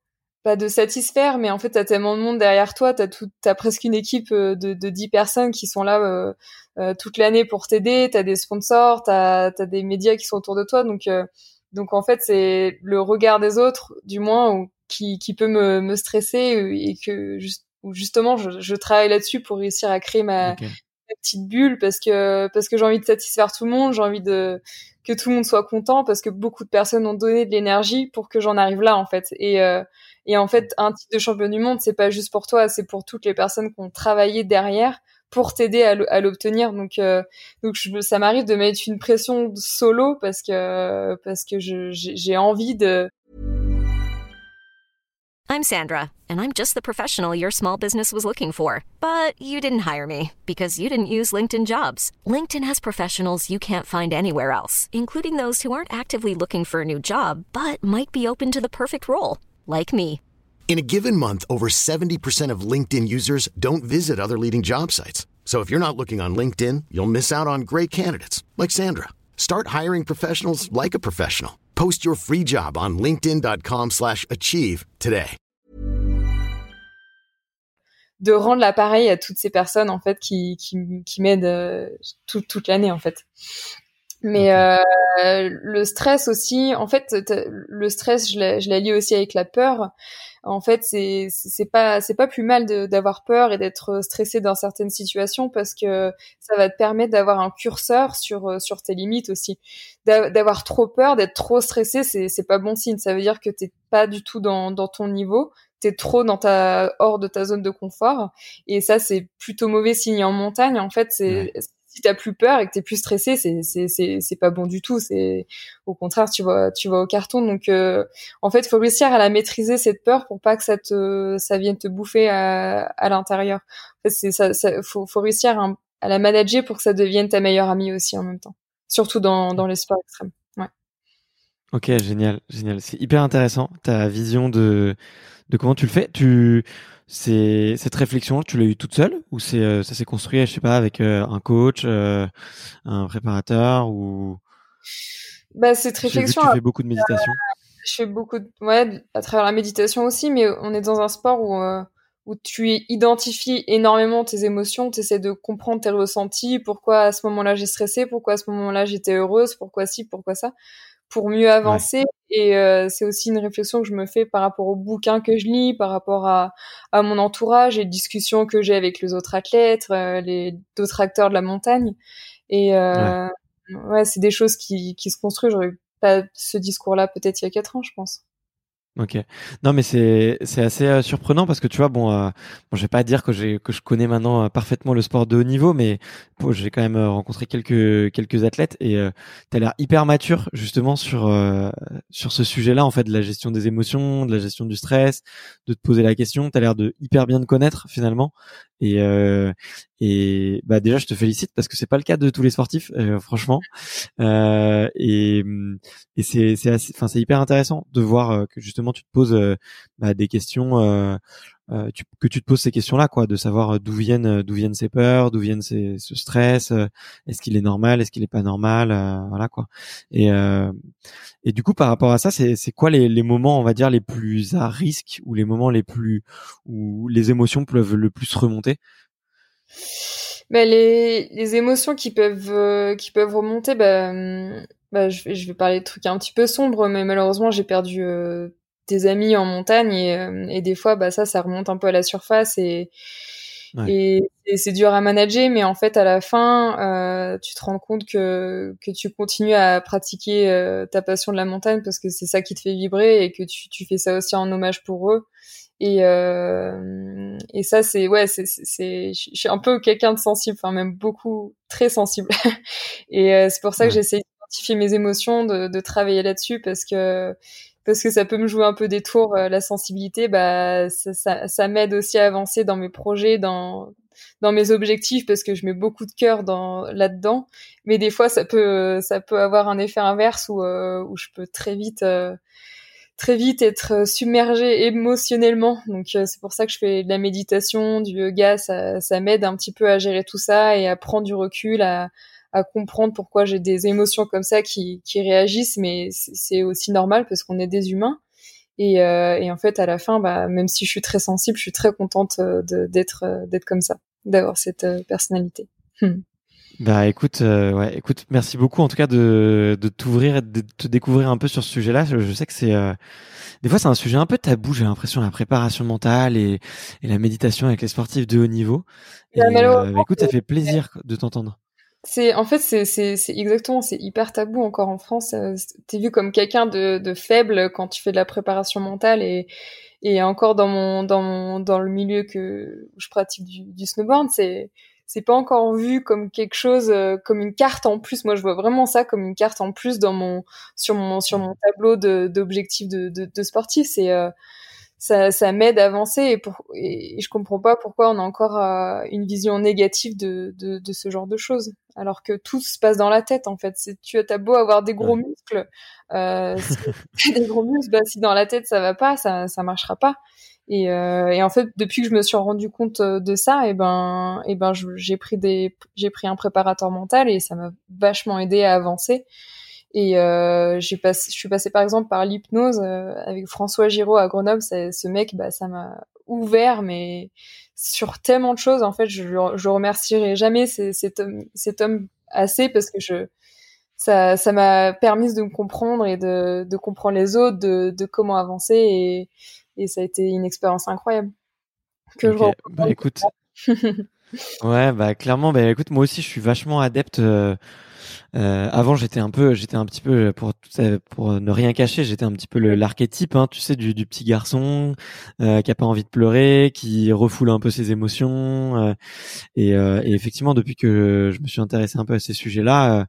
pas de satisfaire, mais en fait, t'as tellement de monde derrière toi, t'as tout, t'as presque une équipe euh, de, de 10 personnes qui sont là euh, euh, toute l'année pour t'aider, t'as des sponsors, t'as, as des médias qui sont autour de toi, donc, donc en fait, c'est le regard des autres, du moins, qui, qui peut me, me stresser et que juste, justement, je, je travaille là-dessus pour réussir à créer ma, petite bulle parce que parce que j'ai envie de satisfaire tout le monde, j'ai envie de que tout le monde soit content parce que beaucoup de personnes ont donné de l'énergie pour que j'en arrive là en fait. Et euh, et en fait, un titre de champion du monde, c'est pas juste pour toi, c'est pour toutes les personnes qui ont travaillé derrière pour t'aider à l'obtenir. Donc, euh, donc je, ça m'arrive de mettre une pression solo parce que parce que j'ai envie de.
I'm Sandra, and I'm just the professional your small business was looking for, but you didn't hire me because you didn't use LinkedIn Jobs. LinkedIn has professionals you can't find anywhere else, including those who aren't actively looking for a new job but might be open to the perfect role like me.
In a given month, over 70% of LinkedIn users don't visit other leading job sites. So if you're not looking on LinkedIn, you'll miss out on great candidates like Sandra. Start hiring professionals like a professional. Post your free job on linkedin.com/achieve today.
De rendre l'appareil à toutes ces personnes en fait qui qui, qui m'aident euh, tout, toute l'année en fait. Mais euh, le stress aussi, en fait, le stress, je la, je lis aussi avec la peur. En fait, c'est c'est pas c'est pas plus mal d'avoir peur et d'être stressé dans certaines situations parce que ça va te permettre d'avoir un curseur sur sur tes limites aussi. D'avoir trop peur, d'être trop stressé, c'est c'est pas bon signe. Ça veut dire que t'es pas du tout dans dans ton niveau t'es trop dans ta hors de ta zone de confort et ça c'est plutôt mauvais signe en montagne en fait c'est si t'as plus peur et que t'es plus stressé, c'est c'est c'est pas bon du tout. C'est au contraire, tu vois tu vois au carton. Donc euh, en fait, faut réussir à la maîtriser cette peur pour pas que ça te vienne te bouffer à, l'intérieur. En c'est ça, faut réussir à, la manager pour que ça devienne ta meilleure amie aussi en même temps. Surtout dans dans les sports extrêmes.
Ok, génial, génial. C'est hyper intéressant ta vision de de comment tu le fais. Tu c'est cette réflexion, tu l'as eu toute seule ou c'est euh, ça s'est construit, je sais pas, avec euh, un coach, euh, un préparateur ou
Bah cette réflexion.
tu fais beaucoup de méditation.
je fais beaucoup de ouais à travers la méditation aussi, mais on est dans un sport où où tu identifies énormément tes émotions, tu essaies de comprendre tes ressentis, pourquoi à ce moment-là j'ai stressé, pourquoi à ce moment-là j'étais heureuse, pourquoi ci, pourquoi ça pour mieux avancer. Et euh, c'est aussi une réflexion que je me fais par rapport aux bouquins que je lis, par rapport à, à mon entourage et discussions que j'ai avec les autres athlètes, euh, les d'autres acteurs de la montagne. Et euh, ouais, c'est des choses qui, qui se construisent. J'aurais pas ce discours-là peut-être il y a quatre ans, je pense.
Ok. Non, mais c'est c'est assez euh, surprenant parce que tu vois, bon, euh, bon je vais pas dire que j'ai que je connais maintenant euh, parfaitement le sport de haut niveau, mais j'ai quand même euh, rencontré quelques quelques athlètes et tu as l'air hyper mature justement sur sur ce sujet-là en fait de la gestion des émotions, de la gestion du stress, de te poser la question. Tu as l'air de hyper bien te connaître finalement et et bah déjà je te félicite parce que c'est pas le cas de tous les sportifs franchement. Et et c'est c'est enfin c'est hyper intéressant de voir que justement tu te poses euh, bah, des questions euh, euh, tu, que tu te poses ces questions-là, quoi, de savoir d'où viennent d'où viennent ces peurs, d'où viennent ces, ce stress, est-ce qu'il est normal, est-ce qu'il est pas normal, voilà quoi. Et et du coup par rapport à ça, c'est c'est quoi les, les moments, on va dire les plus à risque ou les moments les plus où les émotions peuvent le plus remonter?
Ben, les, les émotions qui peuvent qui peuvent remonter, ben bah, je, je vais parler de trucs un petit peu sombres, mais malheureusement, j'ai perdu euh, des amis en montagne et, euh, et, des fois, bah, ça, ça remonte un peu à la surface et, et, c'est dur à manager, mais en fait, à la fin, euh, tu te rends compte que, que tu continues à pratiquer euh, ta passion de la montagne parce que c'est ça qui te fait vibrer et que tu, tu fais ça aussi en hommage pour eux. Et, euh, et ça, c'est ouais, c'est, c'est, je suis un peu quelqu'un de sensible, enfin même beaucoup, très sensible. [laughs] et euh, c'est pour ça que j'essaie d'identifier mes émotions, de, de travailler là-dessus parce que parce que ça peut me jouer un peu des tours. Euh, la sensibilité, bah ça, m'aide aussi à avancer dans mes projets, dans dans mes objectifs parce que je mets beaucoup de cœur dans là-dedans. Mais des fois, ça peut ça peut avoir un effet inverse où euh, où je peux très vite euh, très vite être submergée émotionnellement. Donc c'est pour ça que je fais de la méditation, du yoga, ça, ça m'aide un petit peu à gérer tout ça et à prendre du recul, à, à comprendre pourquoi j'ai des émotions comme ça qui, qui réagissent, mais c'est aussi normal parce qu'on est des humains. Et, euh, et, en fait, à la fin, bah, même si je suis très sensible, je suis très contente euh, d'être euh, d'être comme ça, d'avoir cette personnalité. Hmm.
Bah écoute, ouais, écoute, merci beaucoup en tout cas de, de t'ouvrir et de te découvrir un peu sur ce sujet-là. Je, sais que c'est des fois c'est un sujet un peu tabou. J'ai l'impression la préparation mentale et, et, la méditation avec les sportifs de haut niveau. Et, bah, écoute, ça fait plaisir de t'entendre
c'est en fait c'est c'est c'est exactement c'est hyper tabou encore en France. Euh, t'es vu comme quelqu'un de de faible quand tu fais de la préparation mentale et et encore dans mon dans mon dans le milieu que je pratique du, du snowboard c'est c'est pas encore vu comme quelque chose euh, comme une carte en plus. Moi je vois vraiment ça comme une carte en plus dans mon sur mon sur mon tableau de d'objectifs de, de, de sportif c'est euh, ça, ça m'aide à avancer et, pour, et je comprends pas pourquoi on a encore euh, une vision négative de, de, de, ce genre de choses, alors que tout se passe dans la tête en fait. Tu as beau avoir des gros muscles, euh, [laughs] si des gros muscles, bah, si dans la tête ça va pas, ça ça marchera pas. Et, euh, et en fait, depuis que je me suis rendu compte de ça, et ben, et ben, j'ai pris des, j'ai pris un préparateur mental et ça m'a vachement aidé à avancer. Et euh, j'ai passé, je suis passée par exemple par l'hypnose euh, avec François Giraud à Grenoble. Ce mec, bah, ça m'a ouvert, mais sur tellement de choses. En fait, je, je remercierai jamais cet homme, cet homme assez parce que je, ça, ça m'a permis de me comprendre et de, de comprendre les autres, de, de comment avancer et, et ça a été une expérience incroyable.
Que je bah, écoute. [laughs] ouais, bah clairement, bah écoute, moi aussi, je suis vachement adepte. Euh, euh, avant, j'étais un peu, j'étais un petit peu pour pour ne rien cacher, j'étais un petit peu l'archétype, hein, tu sais, du, du petit garçon euh, qui a pas envie de pleurer, qui refoule un peu ses émotions. Euh, et, euh, et, effectivement, depuis que je me suis intéressé un peu à ces sujets-là, euh,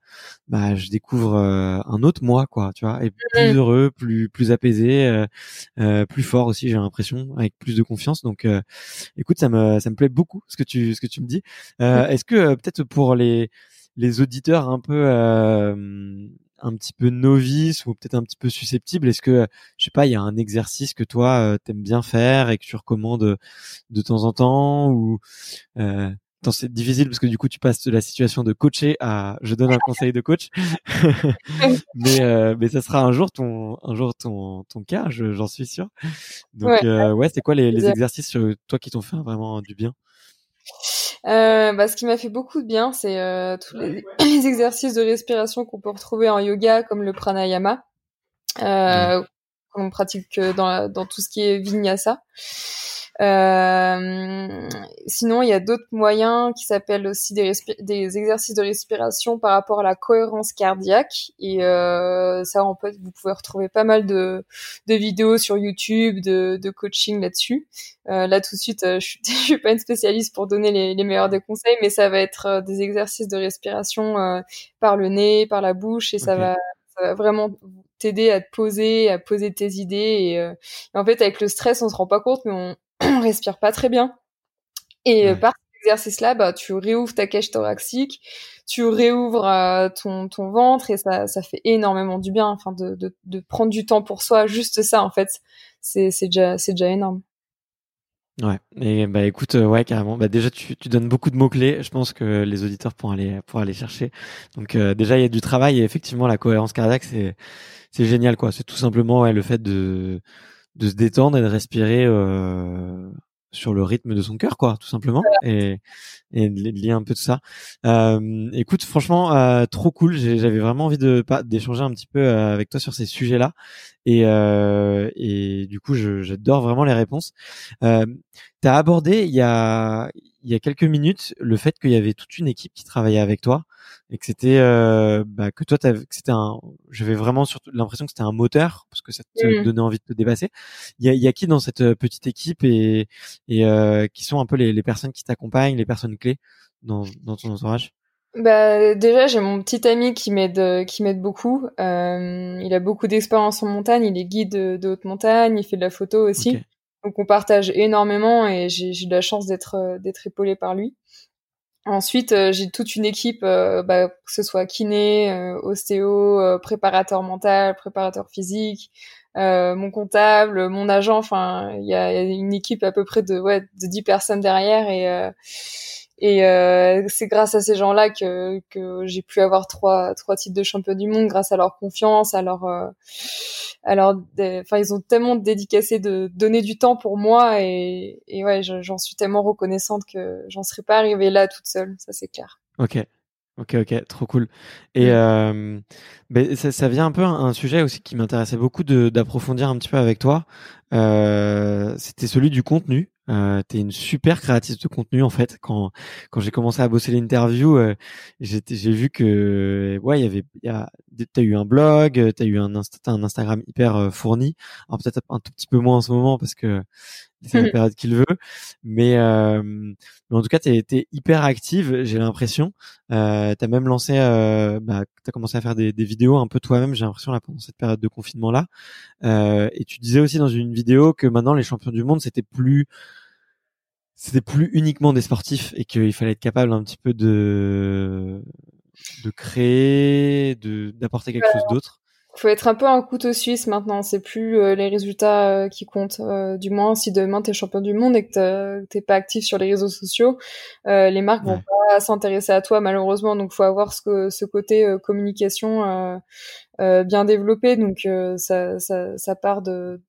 bah, je découvre un autre moi, quoi, tu vois, et plus heureux, plus plus apaisé, plus fort aussi, j'ai l'impression, avec plus de confiance. Donc, écoute, ça me ça me plaît beaucoup ce que tu ce que tu me dis. Est-ce que peut-être pour les les auditeurs un peu euh, un petit peu novices ou peut-être un petit peu susceptibles Est-ce que je sais pas, il y a un exercice que toi euh, t'aimes bien faire et que tu recommandes de temps en temps ou euh, c'est difficile parce que du coup tu passes de la situation de coacher à je donne un conseil de coach. [laughs] Mais [laughs] euh, mais ça sera un jour ton un jour ton ton cas j'en suis sûr. Donc ouais, euh, ouais c'est quoi les, les exercices sur toi qui t'ont fait vraiment du bien?
Euh, bah, ce qui m'a fait beaucoup de bien, c'est euh, tous les, exercices de respiration qu'on peut retrouver en yoga, comme le pranayama. euh, qu'on pratique dans, dans tout ce qui est vinyasa. Euh, sinon, il y a d'autres moyens qui s'appellent aussi des, des, exercices de respiration par rapport à la cohérence cardiaque. Et euh, ça, en fait, vous pouvez retrouver pas mal de, de vidéos sur YouTube, de, de coaching là-dessus. Euh, là, tout de suite, euh, je, suis, [laughs] je suis pas une spécialiste pour donner les, les meilleurs des conseils, mais ça va être euh, des exercices de respiration euh, par le nez, par la bouche, et ça va ça va vraiment t'aider à te poser, à poser tes idées. Et, et, en fait, avec le stress, on se rend pas compte, mais on, on [clears throat] respire pas très bien. Et euh, par cet exercice-là, bah, tu réouvres ta cage thoracique, tu réouvres euh, ton, ton ventre et ça, ça fait énormément du bien. Enfin, de, de, de prendre du temps pour soi, juste ça, en fait, c'est déjà, c'est déjà énorme.
Ouais, et bah écoute, euh, ouais carrément. Bah déjà tu, tu donnes beaucoup de mots clés. Je pense que les auditeurs pourront aller pour aller chercher. Donc déjà il y a du travail et effectivement la cohérence cardiaque c'est c'est génial quoi. C'est tout simplement ouais, le fait de de se détendre et de respirer euh, sur le rythme de son cœur, quoi, tout simplement, et, et de lier un peu de ça. Euh, écoute, franchement, euh, trop cool. J'avais vraiment envie de d'échanger un petit peu euh, avec toi sur ces sujets-là, et, euh, et du coup, j'adore vraiment les réponses. Euh, tu as abordé il y a il y a quelques minutes le fait qu'il y avait toute une équipe qui travaillait avec toi et que c'était euh, bah, que toi que c'était un j'avais vraiment surtout l'impression que c'était un moteur parce que ça te mmh. donnait envie de te dépasser. Il y a, il y a qui dans cette euh, petite équipe et et euh, qui sont un peu les, les personnes qui t'accompagnent les personnes clés dans dans ton entourage?
Bah déjà j'ai mon petit ami qui m'aide qui m'aide beaucoup. Euh, il a beaucoup d'expérience en montagne il est guide de, de, haute montagne il fait de la photo aussi donc on partage énormément et j'ai de la chance d'être d'être épaulée par lui Ensuite, euh, j'ai toute une équipe, euh, bah, que ce soit kiné, euh, ostéo, préparateur mental, préparateur physique, mon comptable, mon agent. Enfin, il y a, une équipe à peu près de ouais de 10 personnes derrière et et euh, c'est grâce à ces gens-là que, que j'ai pu avoir trois, trois titres de champion du monde, grâce à leur confiance, à leur, euh, à leur, enfin ils ont tellement dédicacé de donner du temps pour moi et, et ouais, j'en suis tellement reconnaissante que j'en serais pas arrivée là toute seule, ça c'est clair.
Ok. Ok, ok, trop cool. Et euh, ben, ça, ça, vient un peu un, sujet aussi qui m'intéressait beaucoup d'approfondir un petit peu avec toi. Euh, C'était celui du contenu. Euh, T'es une super créatrice de contenu en fait. Quand quand j'ai commencé à bosser l'interview, euh, j'ai vu que ouais, il y avait, y a, t'as eu un blog, t'as eu un, un Instagram hyper euh, fourni. Alors peut-être un tout petit peu moins en ce moment parce que c'est la période qu'il veut. Mais, euh, mais en tout cas, tu es, hyper active, j'ai l'impression. Euh, tu as même lancé, euh, bah, tu as commencé à faire des, des vidéos un peu toi-même, j'ai l'impression, là, pendant cette période de confinement-là. Euh, et tu disais aussi dans une vidéo que maintenant, les champions du monde, c'était plus c'était plus uniquement des sportifs et qu'il fallait être capable un petit peu de de créer, de d'apporter quelque chose d'autre
faut être un peu un couteau suisse maintenant. C'est plus euh, les résultats euh, qui comptent. Euh, du moins, si demain t'es champion du monde et que t'es pas actif sur les réseaux sociaux, les marques vont pas s'intéresser à toi malheureusement. Donc, faut avoir ce, ce côté communication euh, bien développé. Donc euh, ça, ça, ça, part de,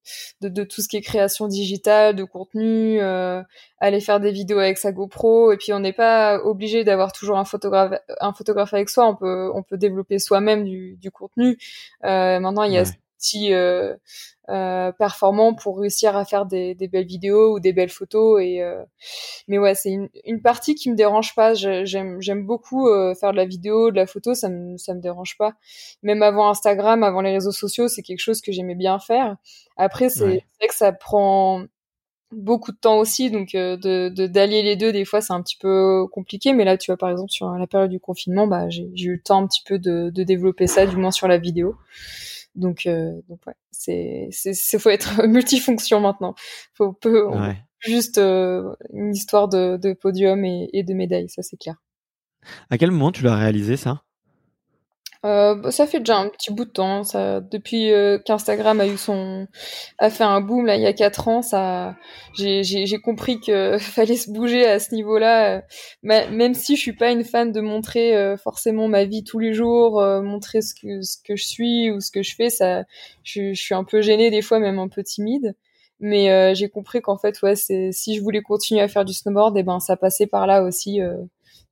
de, de, tout ce qui est création digitale, de contenu, euh, aller faire des vidéos avec sa GoPro. Et puis on n'est pas obligé d'avoir toujours un photographe, un photographe avec soi. On peut, on peut développer soi-même du, du contenu. maintenant il y a outils euh, euh, performants pour réussir à faire des, des, belles vidéos ou des belles photos. Et euh, mais ouais, c'est une, une, partie qui me dérange pas. J'aime j'aime beaucoup faire de la vidéo, de la photo, ça me ça me dérange pas. Même avant Instagram, avant les réseaux sociaux, c'est quelque chose que j'aimais bien faire. Après, c'est vrai que ça prend beaucoup de temps aussi, donc euh, de d'allier les deux, des fois c'est un petit peu compliqué, mais là tu vois par exemple sur la période du confinement, bah j'ai eu le temps un petit peu de, de développer ça, du moins sur la vidéo. Donc, euh, donc ouais, c'est, c'est, faut être [laughs] multifonction maintenant. Faut peu, juste euh, une histoire de, de podium et, et de médaille, ça c'est clair.
À quel moment tu l'as réalisé ça?
Euh, bah, ça fait déjà un petit bout de temps. Ça, depuis euh, qu'Instagram a eu son, a fait un boom là il y a quatre ans, ça, j'ai, compris que [laughs] fallait se bouger à ce niveau-là. Euh, même si je suis pas une fan de montrer euh, forcément ma vie tous les jours, montrer ce que ce que je suis ou ce que je fais, ça, je, suis un peu gênée des fois, même un peu timide. Mais j'ai compris qu'en fait, ouais, si je voulais continuer à faire du snowboard, eh ben ça passait par là aussi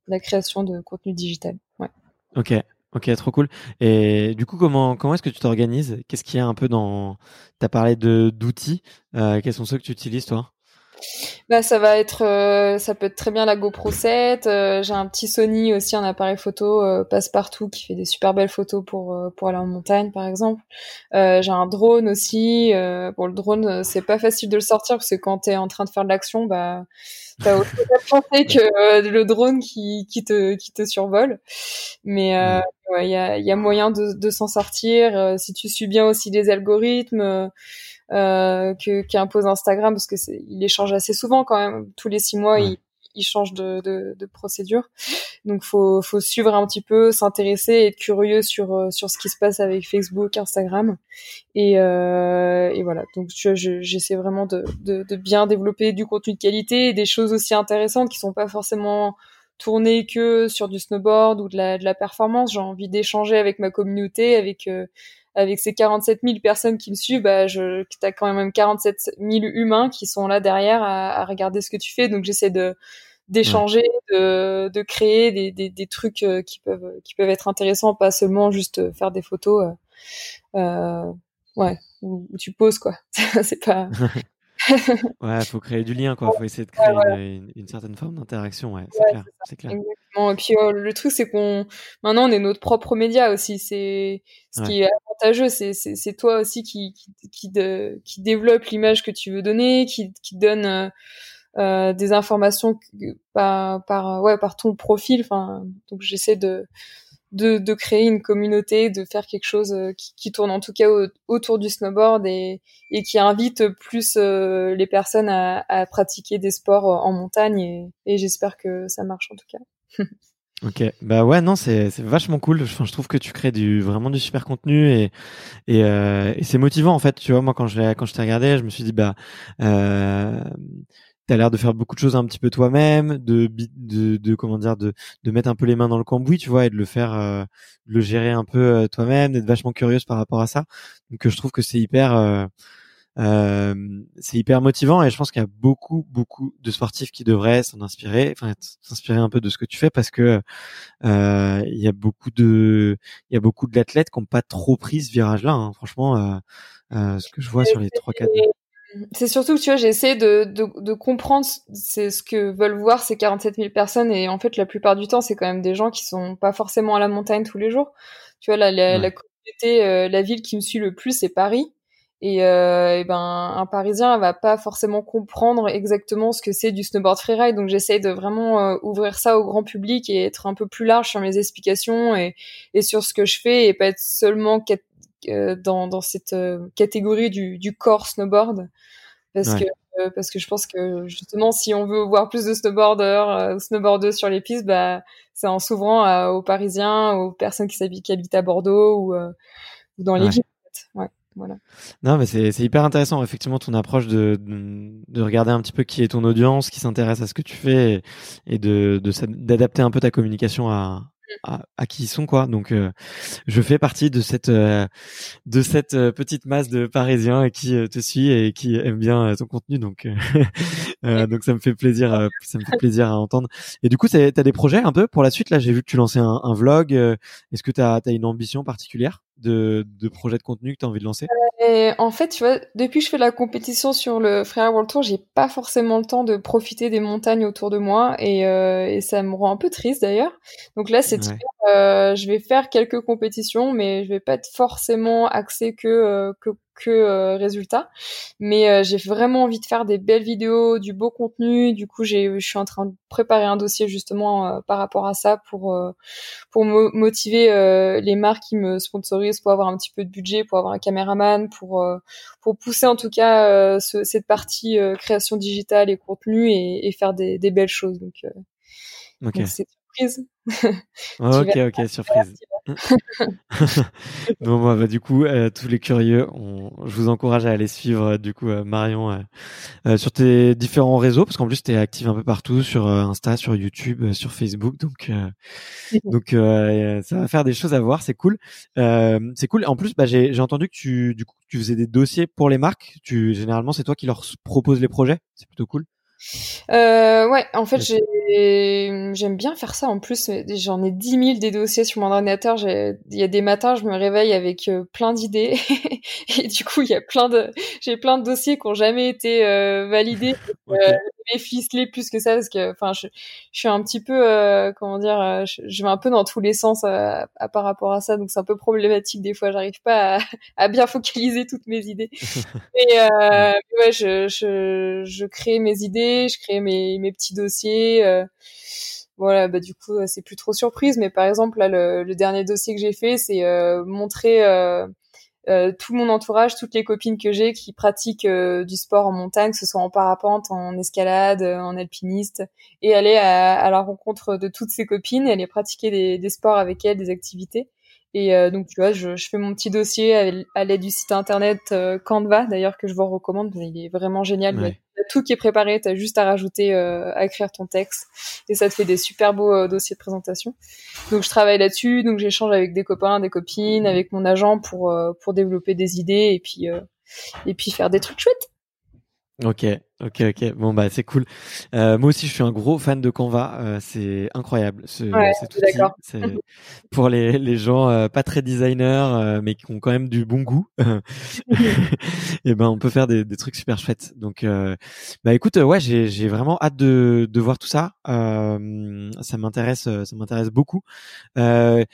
la création de contenu digital. Ouais.
Ok. Ok, trop cool. Et du coup, comment comment est-ce que tu t'organises? Qu'est-ce qu'il y a un peu dans T'as parlé de d'outils. Euh, quels sont ceux que tu utilises toi?
Bah, ça va être, euh, ça peut être très bien la GoPro 7. Euh, j'ai un petit Sony aussi, un appareil photo euh, passe-partout qui fait des super belles photos pour pour aller en montagne, par exemple. j'ai un drone aussi. bon, le drone, c'est pas facile de le sortir parce que quand t'es en train de faire de l'action, bah t'as chose à que le drone qui qui te qui te survole. Mais il y a y a moyen de de s'en sortir si tu suis bien aussi les algorithmes euh, que qu'impose Instagram parce que il échange assez souvent quand même. Tous les six mois il, il change de, de, de, procédure. Donc faut faut suivre un petit peu s'intéresser être curieux sur euh, sur ce qui se passe avec Facebook Instagram. Et euh, et voilà. Donc je, j'essaie vraiment de, de, de bien développer du contenu de qualité et des choses aussi intéressantes qui sont pas forcément tournées que sur du snowboard ou de la, de la performance. J'ai envie d'échanger avec ma communauté, avec euh, avec ces 47 000 personnes qui me suivent, bah, je, t'as quand même 47 000 humains qui sont là derrière à, regarder ce que tu fais. Donc j'essaie de d'échanger, de, de créer des, des, des, trucs euh, qui peuvent qui peuvent être intéressants, pas seulement juste faire des photos. Euh, euh ouais, où, tu poses quoi. [laughs] c'est pas [laughs]
ouais, faut créer du lien, quoi. Faut essayer de créer une, certaine forme d'interaction, ouais, c'est clair, c'est clair.
Exactement. Et puis oh, le truc, c'est qu'on maintenant on est notre propre média aussi. C'est ce qui est avantageux, c'est c'est toi aussi qui qui qui, de, qui développe l'image que tu veux donner, qui qui donne euh, euh des informations par par ouais par ton profil. Enfin, donc j'essaie de de, de, créer une communauté, de faire quelque chose euh, qui, qui tourne en tout cas autour du snowboard et, et qui invite plus euh, les personnes à, à, pratiquer des sports euh, en montagne et, et j'espère que ça marche en tout cas. [laughs]
Ok, bah ouais, non, c'est vachement cool. Enfin, je trouve que tu crées du vraiment du super contenu et et, euh, et c'est motivant en fait. Tu vois, moi quand je quand je t'ai regardé, je me suis dit bah euh, t'as l'air de faire beaucoup de choses un petit peu toi-même, de, de, de, comment dire, de, de mettre un peu les mains dans le cambouis, tu vois, et de le faire, euh, de le gérer un peu euh, toi-même, d'être vachement curieuse par rapport à ça. Donc, euh, je trouve que c'est hyper, euh, c'est hyper motivant et je pense qu'il y a beaucoup, beaucoup de sportifs qui devraient s'en inspirer, enfin, s'inspirer un peu de ce que tu fais parce que il y a beaucoup de, il y a beaucoup de l'athlète qui n'ont pas trop pris ce virage-là. Hein. Franchement, ce que je vois sur les trois quatre
c'est surtout que tu vois, j'essaie de, de, de, comprendre c'est ce que veulent voir ces 47 000 personnes et en fait la plupart du temps c'est quand même des gens qui sont pas forcément à la montagne tous les jours. Tu vois la, la, communauté, euh, la ville qui me suit le plus c'est Paris et, euh, et, ben un Parisien va pas forcément comprendre exactement ce que c'est du snowboard freeride donc j'essaie de vraiment euh, ouvrir ça au grand public et être un peu plus large sur mes explications et, et sur ce que je fais et pas être seulement dans, dans cette euh, catégorie du, du corps snowboard parce que euh, parce que je pense que justement si on veut voir plus de snowboarders ou snowboarders sur les pistes bah c'est en s'ouvrant aux Parisiens aux personnes qui, qui habitent à Bordeaux ou, ou dans les villes ouais. Voilà.
Non, mais c'est hyper intéressant, effectivement, ton approche de, de, regarder un petit peu qui est ton audience, qui s'intéresse à ce que tu fais et, et de d'adapter un peu ta communication à, à, qui ils sont quoi. Donc euh, je fais partie de cette euh, de cette euh, petite masse de Parisiens qui te suit et qui aime bien ton contenu. Donc [laughs] donc ça me fait plaisir ça me fait plaisir à entendre. Et du coup, tu as des projets un peu pour la suite là? J'ai vu que tu lançais un, vlog. Est-ce que tu as, une ambition particulière de, de projets de contenu que tu as envie de lancer?
En fait, tu vois, depuis que je fais la compétition sur le Frère World Tour, j'ai pas forcément le temps de profiter des montagnes autour de moi et, euh, et ça me rend un peu triste d'ailleurs. Donc là, c'est euh, je vais faire quelques compétitions, mais je vais pas être forcément axé que, euh, que que euh, résultat. Mais euh, j'ai vraiment envie de faire des belles vidéos, du beau contenu. Du coup, j'ai, je suis en train de préparer un dossier justement euh, par rapport à ça pour pour motiver les marques qui me sponsorisent, pour avoir un petit peu de budget, pour avoir un caméraman, pour pour pousser en tout cas cette partie création digitale et contenu et, et faire des, des, belles choses. Donc, donc c'est surprise.
ok, ok, surprise. [laughs] bon, bah, du coup, euh, tous les curieux, on... je vous encourage à aller suivre euh, du coup euh, Marion sur tes différents réseaux, parce qu'en plus tu es active un peu partout sur Insta, sur YouTube, sur Facebook, donc donc ça va faire des choses à voir, c'est cool, c'est cool. En plus, bah, j'ai entendu que tu du coup tu faisais des dossiers pour les marques. Tu généralement c'est toi qui leur proposes les projets, c'est plutôt cool.
ouais, en fait j'ai J'aime bien faire ça en plus. J'en ai 10 000 des dossiers sur mon ordinateur. Il y a des matins, je me réveille avec euh, plein d'idées. [laughs] et du coup, il y a plein de, j'ai plein de dossiers qui ont jamais été euh, validés. [laughs] okay. euh, ficelés plus que ça parce que, enfin, je, je, suis un petit peu, euh, comment dire, euh, je, je, vais un peu dans tous les sens à, à, par rapport à ça. Donc c'est un peu problématique des fois. J'arrive pas à, [laughs] à, bien focaliser toutes mes idées. et ouais, je, je, je crée mes idées, je crée mes, mes petits dossiers. Euh, voilà, bah du coup c'est plus trop surprise. Mais par exemple là, le, dernier dossier que j'ai fait, c'est euh, montrer euh, tout mon entourage, toutes les copines que j'ai qui pratiquent du sport en montagne, que ce soit en parapente, en escalade, en alpiniste, et aller à, la rencontre de toutes ces copines, et aller pratiquer des sports avec elles, des activités. Et euh, donc, tu vois, je, je, fais mon petit dossier à, à l'aide du site internet euh, Canva, d'ailleurs, que je vous recommande. Il est vraiment génial.
Ouais.
Il y a tout qui est préparé. Tu as juste à rajouter, euh, à écrire ton texte. Et ça te fait des super beaux euh, dossiers de présentation. Donc, je travaille là-dessus. Donc, j'échange avec des copains, des copines, avec mon agent pour, euh, pour développer des idées et puis, et puis faire des trucs chouettes.
Ok, ok, ok. Bon bah c'est cool. Euh, moi aussi, je suis un gros fan de Canva. Euh, c'est incroyable. Ce,
ouais.
C'est pour les, les gens euh, pas très designers, mais qui ont quand même du bon goût. [laughs] [laughs] et ben on peut faire des, des trucs super chouettes. Donc bah écoute, ouais, j'ai j'ai vraiment hâte de de voir tout ça. ça m'intéresse, ça m'intéresse beaucoup. le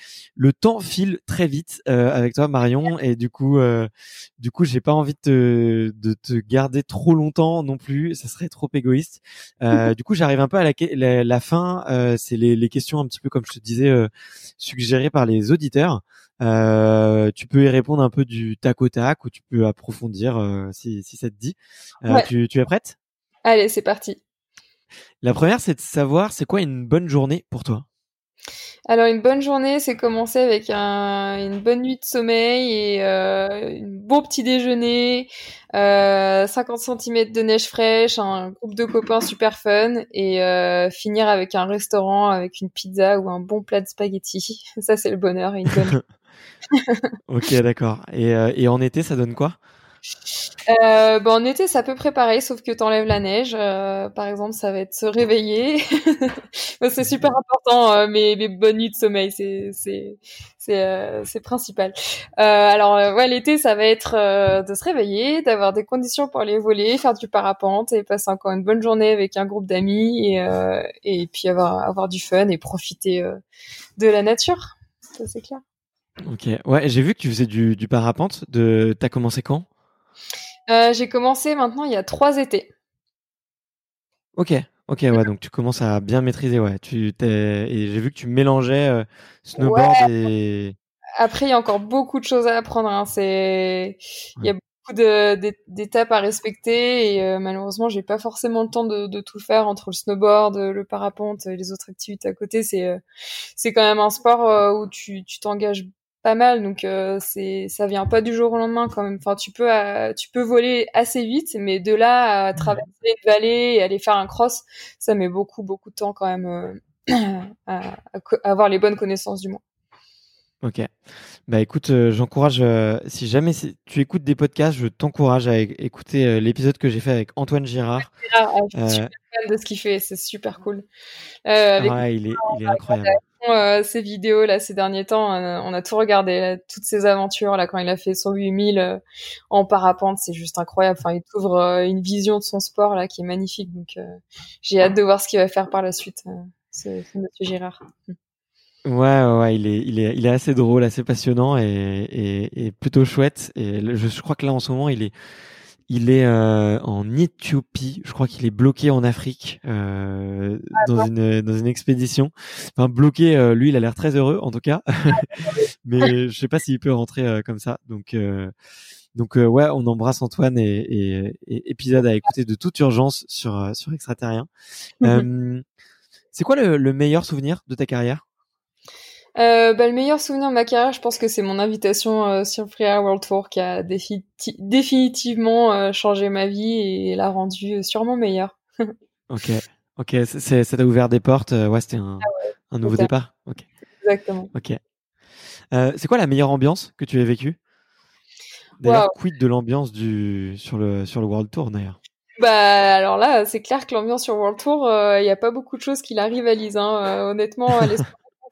temps file très vite avec toi, Marion, et du coup, du coup, j'ai pas envie de te, de te garder trop longtemps non plus, ça serait trop égoïste. Euh, du coup, j'arrive un peu à la, la, la fin. Euh, c'est les, les, questions un petit peu comme je te disais euh, suggérées par les auditeurs. Tu peux y répondre un peu du tac au tac ou tu peux approfondir si, si ça te dit.
Ouais.
Tu, tu es prête?
Allez, c'est parti.
La première, c'est de savoir c'est quoi une bonne journée pour toi?
Alors une bonne journée, c'est commencer avec un, une bonne nuit de sommeil et euh, un bon petit déjeuner, euh, 50 cm de neige fraîche, un groupe de copains super fun et euh, finir avec un restaurant avec une pizza ou un bon plat de spaghettis. [laughs] Ça c'est le bonheur et une bonne. [laughs]
ok, d'accord. Euh, et en été, ça donne quoi?
Euh, bah, en été, c'est à peu près pareil, sauf que t'enlèves la neige. Euh, par exemple, ça va être se réveiller. [laughs] C'est super important, euh, mes, bonnes nuits de sommeil, c'est c'est euh, principal. Euh, alors ouais, l'été, ça va être de se réveiller, d'avoir des conditions pour aller voler, faire du parapente et passer encore une bonne journée avec un groupe d'amis et et puis avoir avoir du fun et profiter de la nature. Ça c'est clair.
Ok. Ouais, j'ai vu que tu faisais du, du parapente. De, t'as commencé quand?
Euh, J'ai commencé maintenant il y a trois étés.
Ok, ok, ouais, donc tu commences à bien maîtriser, ouais. Tu t'es et j'ai vu que tu mélangeais euh, snowboard et
Après, il y a encore beaucoup de choses à apprendre. Hein. C'est, il y a beaucoup de- d'étapes à respecter et euh, malheureusement, j'ai pas forcément le temps de, de tout faire entre le snowboard, le parapente et les autres activités à côté. C'est, euh, c'est quand même un sport où tu tu t'engages pas mal, donc euh, c'est, ça vient pas du jour au lendemain quand même. Enfin, tu peux, euh, tu peux voler assez vite, mais de là à traverser une vallée et aller faire un cross, ça met beaucoup beaucoup de temps quand même euh, [clears throat] à, avoir les bonnes connaissances du moins.
Ok. Bah écoute, j'encourage, si jamais tu écoutes des podcasts, je t'encourage à écouter l'épisode que j'ai fait avec Antoine Girard.
Ah, je suis super fan de ce qu'il fait, c'est super cool. Avec
ouais, il est, il est incroyable.
Euh, ses vidéos là ces derniers temps, on a tout regardé, là, toutes ses aventures là quand il a fait son 8000 euh, en parapente, c'est juste incroyable. Enfin, il t'ouvre euh, une vision de son sport là qui est magnifique. Donc euh, j'ai hâte de voir ce qu'il va faire par la suite, euh, ce, ce Monsieur Girard.
Ouais, ouais, il est, il est, il est assez drôle, assez passionnant et, et, plutôt chouette. Et je crois que là en ce moment, il est, il est euh, en Éthiopie. Je crois qu'il est bloqué en Afrique euh, dans une dans une expédition. Enfin bloqué. euh, lui, il a l'air très heureux en tout cas. [laughs] Mais je sais pas s'il peut rentrer euh, comme ça. Donc euh, donc euh, ouais, on embrasse Antoine et, et, et épisode à écouter de toute urgence sur sur extraterrien. Euh, c'est quoi le, le meilleur souvenir de ta carrière?
Euh, bah, le meilleur souvenir de ma carrière, je pense que c'est mon invitation euh, sur Freeride World Tour qui a défi- définitivement euh, changé ma vie et l'a rendue sûrement meilleure. [laughs]
Ok, ok, ça t'a ouvert des portes. Ouais, c'était un, un nouveau départ. Ok,
Exactement.
ok. C'est quoi la meilleure ambiance que tu aies vécue? D'ailleurs, quid de l'ambiance du sur le sur le World Tour d'ailleurs?
Bah alors là, c'est clair que l'ambiance sur World Tour, il n'y a pas beaucoup de choses qui la rivalisent. Hein. honnêtement,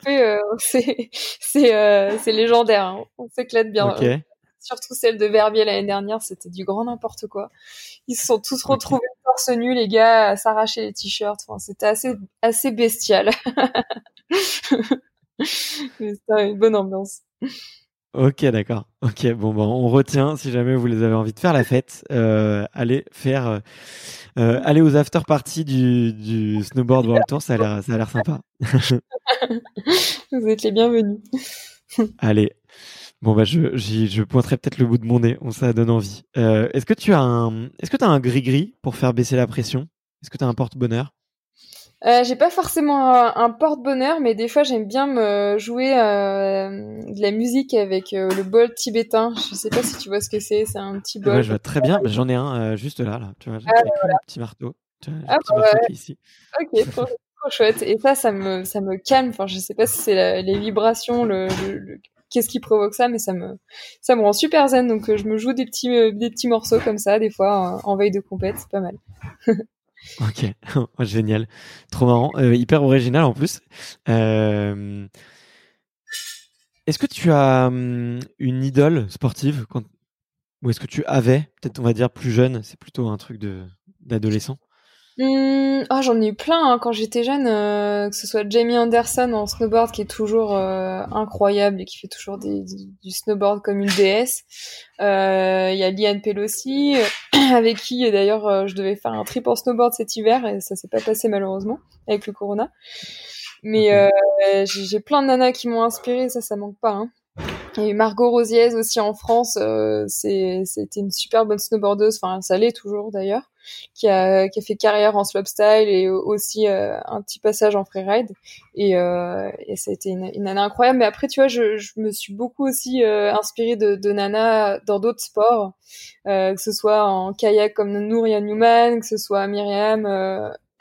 [laughs] c'est c'est c'est légendaire. Hein. On s'éclate bien. Surtout celle de Verbier l'année dernière, c'était du grand n'importe quoi. Ils se sont tous retrouvés torse nu, les gars, à s'arracher les t-shirts. Enfin, c'était assez assez bestial. [laughs] c'était une bonne ambiance.
Ok, d'accord. Ok, bon, bon, on retient. Si jamais vous les avez envie de faire la fête, euh, allez faire, euh, euh allez aux after parties du, du snowboard World Tour. Ça a l'air, ça a l'air sympa.
vous êtes les bienvenus. [laughs]
allez. Bon bah je, je pointerai peut-être le bout de mon nez. On ça donne envie. Euh, est-ce que tu as un, est-ce que tu as un gris gris pour faire baisser la pression? Est-ce que tu as un porte-bonheur?
Euh, j'ai pas forcément un, porte-bonheur, mais des fois j'aime bien me jouer euh, de la musique avec euh, le bol tibétain. Je sais pas si tu vois ce que c'est, c'est un petit bol.
Ouais, je vois très bien, j'en ai un euh, juste là, là. Tu vois, j'ai ah, un petit marteau. Vois, ah, petit bah marteau ici.
Ok, trop, trop, chouette. Et ça, ça me, ça me calme. Enfin, je sais pas si c'est les vibrations, le, le, qu'est-ce qui provoque ça, mais ça me, ça me rend super zen. Donc je me joue des petits, des petits morceaux comme ça, des fois en veille de compète, c'est pas mal. [laughs]
Ok, [laughs] génial, trop marrant, euh, hyper original en plus. Euh... Est-ce que tu as hum, une idole sportive ou est-ce que tu avais, peut-être on va dire plus jeune, c'est plutôt un truc d'adolescent
Mmh, ah, j'en ai eu plein hein, quand j'étais jeune, euh, que ce soit Jamie Anderson en snowboard qui est toujours euh, incroyable et qui fait toujours des, du, snowboard comme une déesse. Euh, il y a Liane Pelosi [clears throat] avec qui d'ailleurs je devais faire un trip en snowboard cet hiver et ça s'est pas passé malheureusement avec le corona. Mais j'ai plein de nanas qui m'ont inspiré, ça ça manque pas. Hein. Et Margot Rosiez aussi en France, c'était une super bonne snowboardeuse, enfin ça l'est toujours d'ailleurs qui a, qui a fait carrière en slopestyle et aussi euh, un petit passage en freeride. Et, euh, et ça a été une, une nana incroyable. Mais après, tu vois, je, je me suis beaucoup aussi euh, inspirée de, de nana dans d'autres sports, que ce soit en kayak comme Nouria Newman, que ce soit Myriam,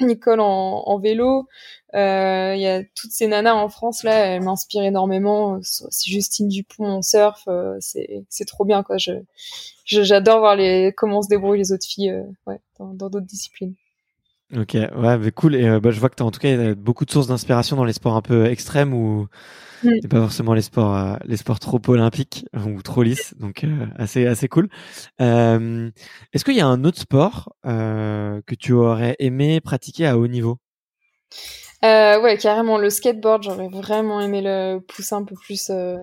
Nicole en, vélo. Euh, il y a toutes ces nanas en France là, elles m'inspirent énormément. Si Justine Dupont en surf, euh, c'est c'est trop bien quoi. Je j'adore voir les comment se débrouillent les autres filles euh, dans d'autres disciplines.
Ok, ouais, mais cool. Et bah, je vois que tu as en tout cas beaucoup de sources d'inspiration dans les sports un peu extrêmes ou mm. pas forcément les sports les sports trop olympiques [laughs] ou trop lisses. Donc assez assez cool. Est-ce qu'il y a un autre sport que tu aurais aimé pratiquer à haut niveau?
Euh, ouais, carrément. Le skateboard, j'aurais vraiment aimé le pousser un peu plus euh,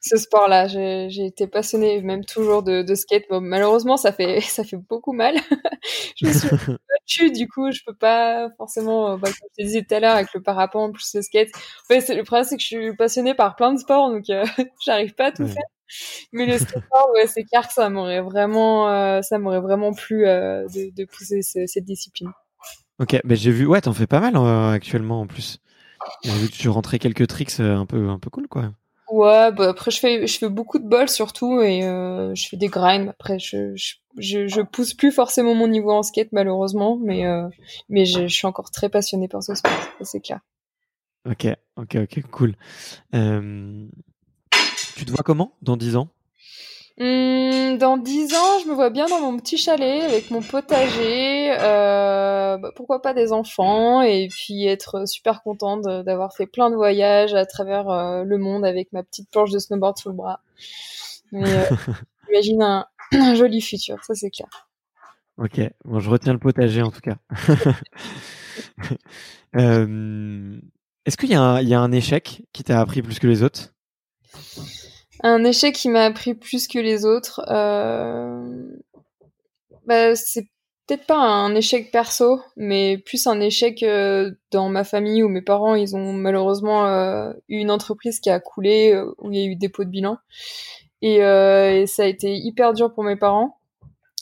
ce sport-là. J'ai été passionnée, même toujours de, de skate. Bon, malheureusement, ça fait [laughs] ça fait beaucoup mal. [laughs] je me suis battue, du coup, je peux pas forcément. Euh, bah, comme je te disais tout à l'heure, avec le parapente plus le skate. En fait, le problème, c'est que je suis passionnée par plein de sports, donc euh, [laughs] j'arrive pas à tout faire. Mais le skateboard, ouais, c'est clair que ça m'aurait vraiment, euh, ça m'aurait vraiment plu de, de pousser cette discipline.
Ok, mais j'ai vu, ouais, t'en fais pas mal euh, actuellement en plus. J'ai vu que tu rentrais quelques tricks euh, un peu, un peu cool, quoi.
Ouais, bah après je fais, je fais beaucoup de bols surtout et euh, je fais des grinds. Après, je, je, je, pousse plus forcément mon niveau en skate malheureusement, mais mais je, suis encore très passionné par ce sport, c'est clair.
Ok, ok, ok, cool. tu te vois comment dans 10 ans?
Mmh, dans dix ans, je me vois bien dans mon petit chalet avec mon potager, euh, bah, pourquoi pas des enfants, et puis être super contente d'avoir fait plein de voyages à travers euh, le monde avec ma petite planche de snowboard sous le bras. Mais euh, [laughs] j'imagine un, un, joli futur, ça c'est clair.
Ok, bon, je retiens le potager en tout cas. [laughs] Est-ce qu'il y, y, a un échec qui t'a appris plus que les autres?
Un échec qui m'a appris plus que les autres, euh... bah, c'est peut-être pas un échec perso, mais plus un échec euh, dans ma famille où mes parents ils ont malheureusement euh, eu une entreprise qui a coulé où il y a eu dépôt de bilan et, ça a été hyper dur pour mes parents.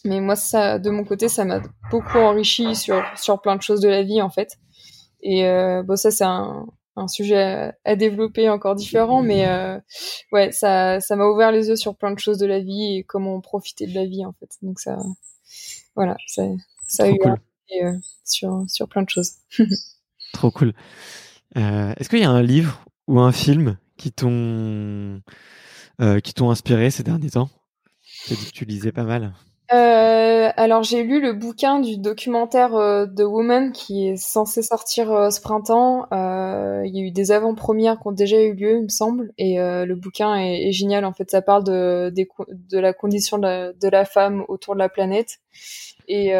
Mais moi ça de mon côté ça m'a beaucoup enrichi sur sur plein de choses de la vie en fait. Et bon ça c'est un un sujet à, développer encore différent, mais euh, ouais, ça, ça m'a ouvert les yeux sur plein de choses de la vie et comment profiter de la vie en fait. Donc ça, voilà, ça, ça a eu cool. euh, sur sur plein de choses. [laughs]
Trop cool. Euh, Est-ce qu'il y a un livre ou un film qui t'ont qui t'ont inspiré ces derniers temps? Que tu lisais pas mal.
Euh, alors j'ai lu le bouquin du documentaire euh, The Woman qui est censé sortir euh, ce printemps. Il y a eu des avant-premières qui ont déjà eu lieu, il me semble, et le bouquin est, génial. En fait, ça parle de, la condition de la, femme autour de la planète, et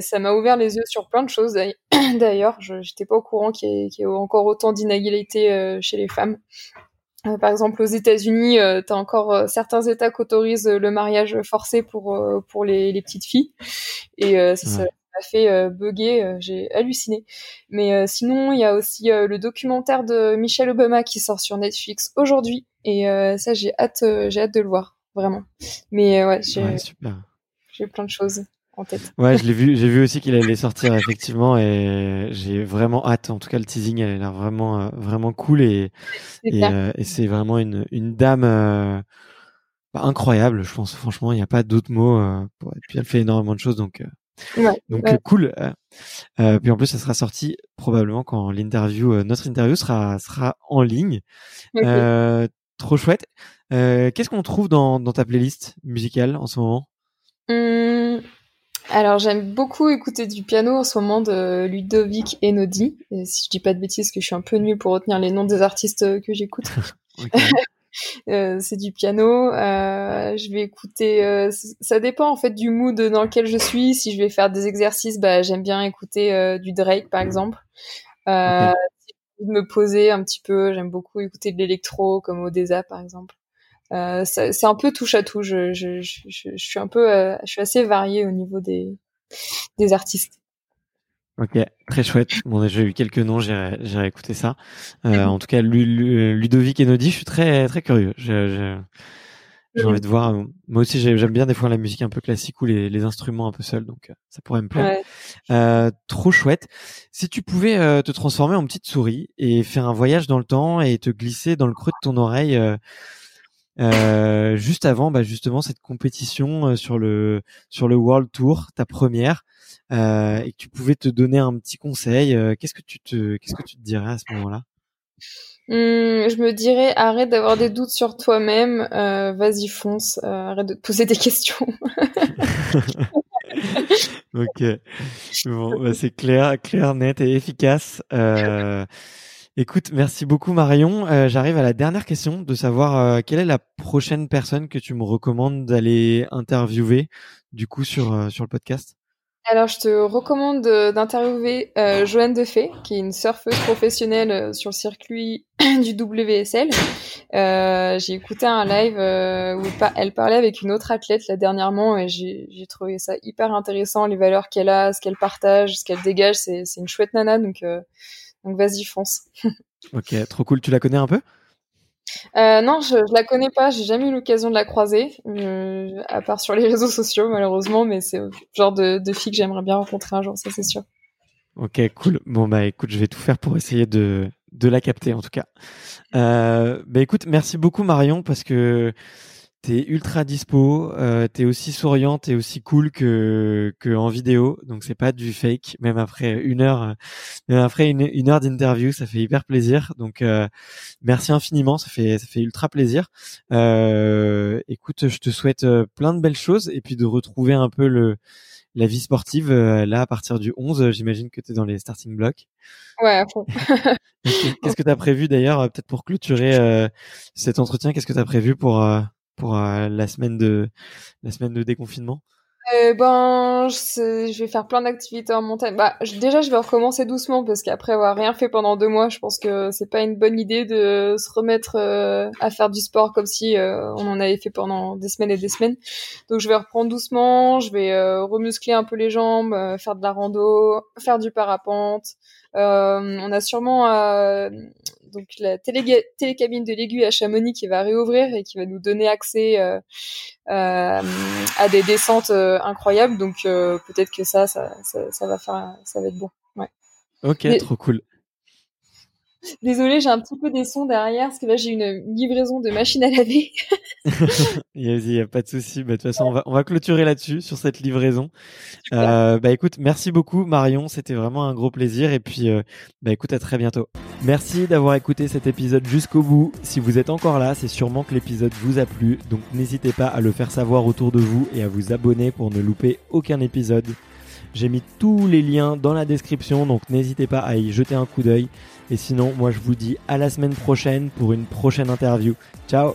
ça m'a ouvert les yeux sur plein de choses. [coughs] D'ailleurs, je n'étais pas au courant qu'il y, qu y, ait encore autant d'inégalités chez les femmes. Euh, par exemple, aux États-Unis, euh, tu as encore euh, certains États qui autorisent le mariage forcé pour pour les, les petites filles, et ça, m'a fait bugger. J'ai halluciné. Mais sinon, il y a aussi le documentaire de Michelle Obama qui sort sur Netflix aujourd'hui, et ça, j'ai hâte, j'ai hâte de le voir, vraiment. Mais ouais, j'ai j'ai plein de choses en tête.
Ouais, je l'ai vu, j'ai vu aussi qu'il allait sortir effectivement et j'ai vraiment hâte. En tout cas, le teasing, elle a l'air vraiment, euh, vraiment cool et et, euh, et c'est vraiment une, une dame euh, bah, incroyable. Je pense franchement, il n'y a pas d'autres mots. Pour... Et puis elle fait énormément de choses, donc ouais, donc cool. puis en plus, ça sera sorti probablement quand l'interview, notre interview sera sera en ligne. trop chouette. Qu'est-ce qu'on trouve dans, dans ta playlist musicale en ce moment?
Mmh. Alors j'aime beaucoup écouter du piano en ce moment de Ludovic Enodi. Et si je dis pas de bêtises, que je suis un peu nulle pour retenir les noms des artistes que j'écoute. [laughs] [laughs] euh, c'est du piano. Euh, je vais écouter. Euh, ça dépend en fait du mood dans lequel je suis. Si je vais faire des exercices, bah j'aime bien écouter du Drake par exemple. Si je me poser un petit peu, j'aime beaucoup écouter de l'électro comme Odessa par exemple. Euh, c'est un peu touche à tout. Je, je, je, je suis un peu, euh, je suis assez variée au niveau des, des artistes.
Ok, très chouette. Bon, j'ai eu quelques noms, j'irai écouter ça. Euh, en tout cas, Ludovic et Nodi, je suis très très curieux. J'ai envie de voir. Moi aussi, j'aime bien des fois la musique un peu classique ou les, les instruments un peu seuls, donc euh, ça pourrait me plaire. Euh, trop chouette. Si tu pouvais euh, te transformer en petite souris et faire un voyage dans le temps et te glisser dans le creux de ton oreille euh, juste avant bah, justement cette compétition euh, sur le sur le World Tour, ta première, euh, et que tu pouvais te donner un petit conseil, euh, qu'est-ce que tu te qu'est-ce que tu te dirais à ce moment-là?
Hum, je me dirais arrête d'avoir des doutes sur toi-même, vas-y fonce, arrête de te poser des [laughs] questions. [laughs]
ok, bon, bah, c'est clair, clair, net et efficace. Euh, Écoute, merci beaucoup Marion. Euh, j'arrive à la dernière question de savoir euh, quelle est la prochaine personne que tu me recommandes d'aller interviewer du coup sur, euh, sur le podcast?
Alors, je te recommande d'interviewer Joanne Defay, qui est une surfeuse professionnelle sur le circuit [clears throat] du WSL. j'ai écouté un live où elle parlait avec une autre athlète là dernièrement et j'ai trouvé ça hyper intéressant, les valeurs qu'elle a, ce qu'elle partage, ce qu'elle dégage. C'est une chouette nana, donc donc vas-y, fonce.
ok, trop cool. Tu la connais un peu?
Euh, non, je, je la connais pas. J'ai jamais eu l'occasion de la croiser, euh, à part sur les [laughs] réseaux sociaux, malheureusement. Mais c'est le genre de, de fille que j'aimerais bien rencontrer un jour, ça c'est sûr.
Ok, cool. Bon bah écoute, je vais tout faire pour essayer de de la capter en tout cas. Euh, bah écoute, merci beaucoup Marion parce que T'es ultra dispo, euh, t'es aussi souriante et aussi cool que, que en vidéo, donc c'est pas du fake. Même après une heure, même après une, heure d'interview, ça fait hyper plaisir. Donc euh, merci infiniment, ça fait ça fait ultra plaisir. Euh, écoute, je te souhaite euh, plein de belles choses et puis de retrouver un peu le la vie sportive euh, là à partir du 11. J'imagine que tu es dans les starting blocks.
Ouais,
qu'est-ce que tu as prévu d'ailleurs, peut-être pour clôturer cet entretien, qu'est-ce que tu as prévu pour pour euh, la semaine de la semaine de déconfinement?
Euh, je, je, vais faire plein d'activités en montagne. Bah, déjà, je vais recommencer doucement parce qu'après avoir rien fait pendant deux mois, je pense que c'est pas une bonne idée de se remettre euh, à faire du sport comme si euh, on en avait fait pendant des semaines et des semaines. Donc, je vais reprendre doucement. Je vais remuscler un peu les jambes, faire de la rando, faire du parapente. on a sûrement donc la télé télécabine de l'aiguille à Chamonix qui va réouvrir et qui va nous donner accès euh, euh, à des descentes euh, incroyables. Donc peut-être que ça ça, ça, va faire, ça va être bon. Ouais.
Ok, trop cool. [laughs]
Désolée, j'ai un petit peu des sons derrière parce que là j'ai une livraison de machine à laver. [laughs]
Il n'y a, pas de souci. Bah, de toute façon, on va, on va clôturer là-dessus sur cette livraison. Euh, bah écoute, merci beaucoup Marion, c'était vraiment un gros plaisir et puis bah écoute à très bientôt. Merci d'avoir écouté cet épisode jusqu'au bout. Si vous êtes encore là, c'est sûrement que l'épisode vous a plu, donc n'hésitez pas à le faire savoir autour de vous et à vous abonner pour ne louper aucun épisode. J'ai mis tous les liens dans la description, donc n'hésitez pas à y jeter un coup d'œil. Et sinon, moi je vous dis à la semaine prochaine pour une prochaine interview. Ciao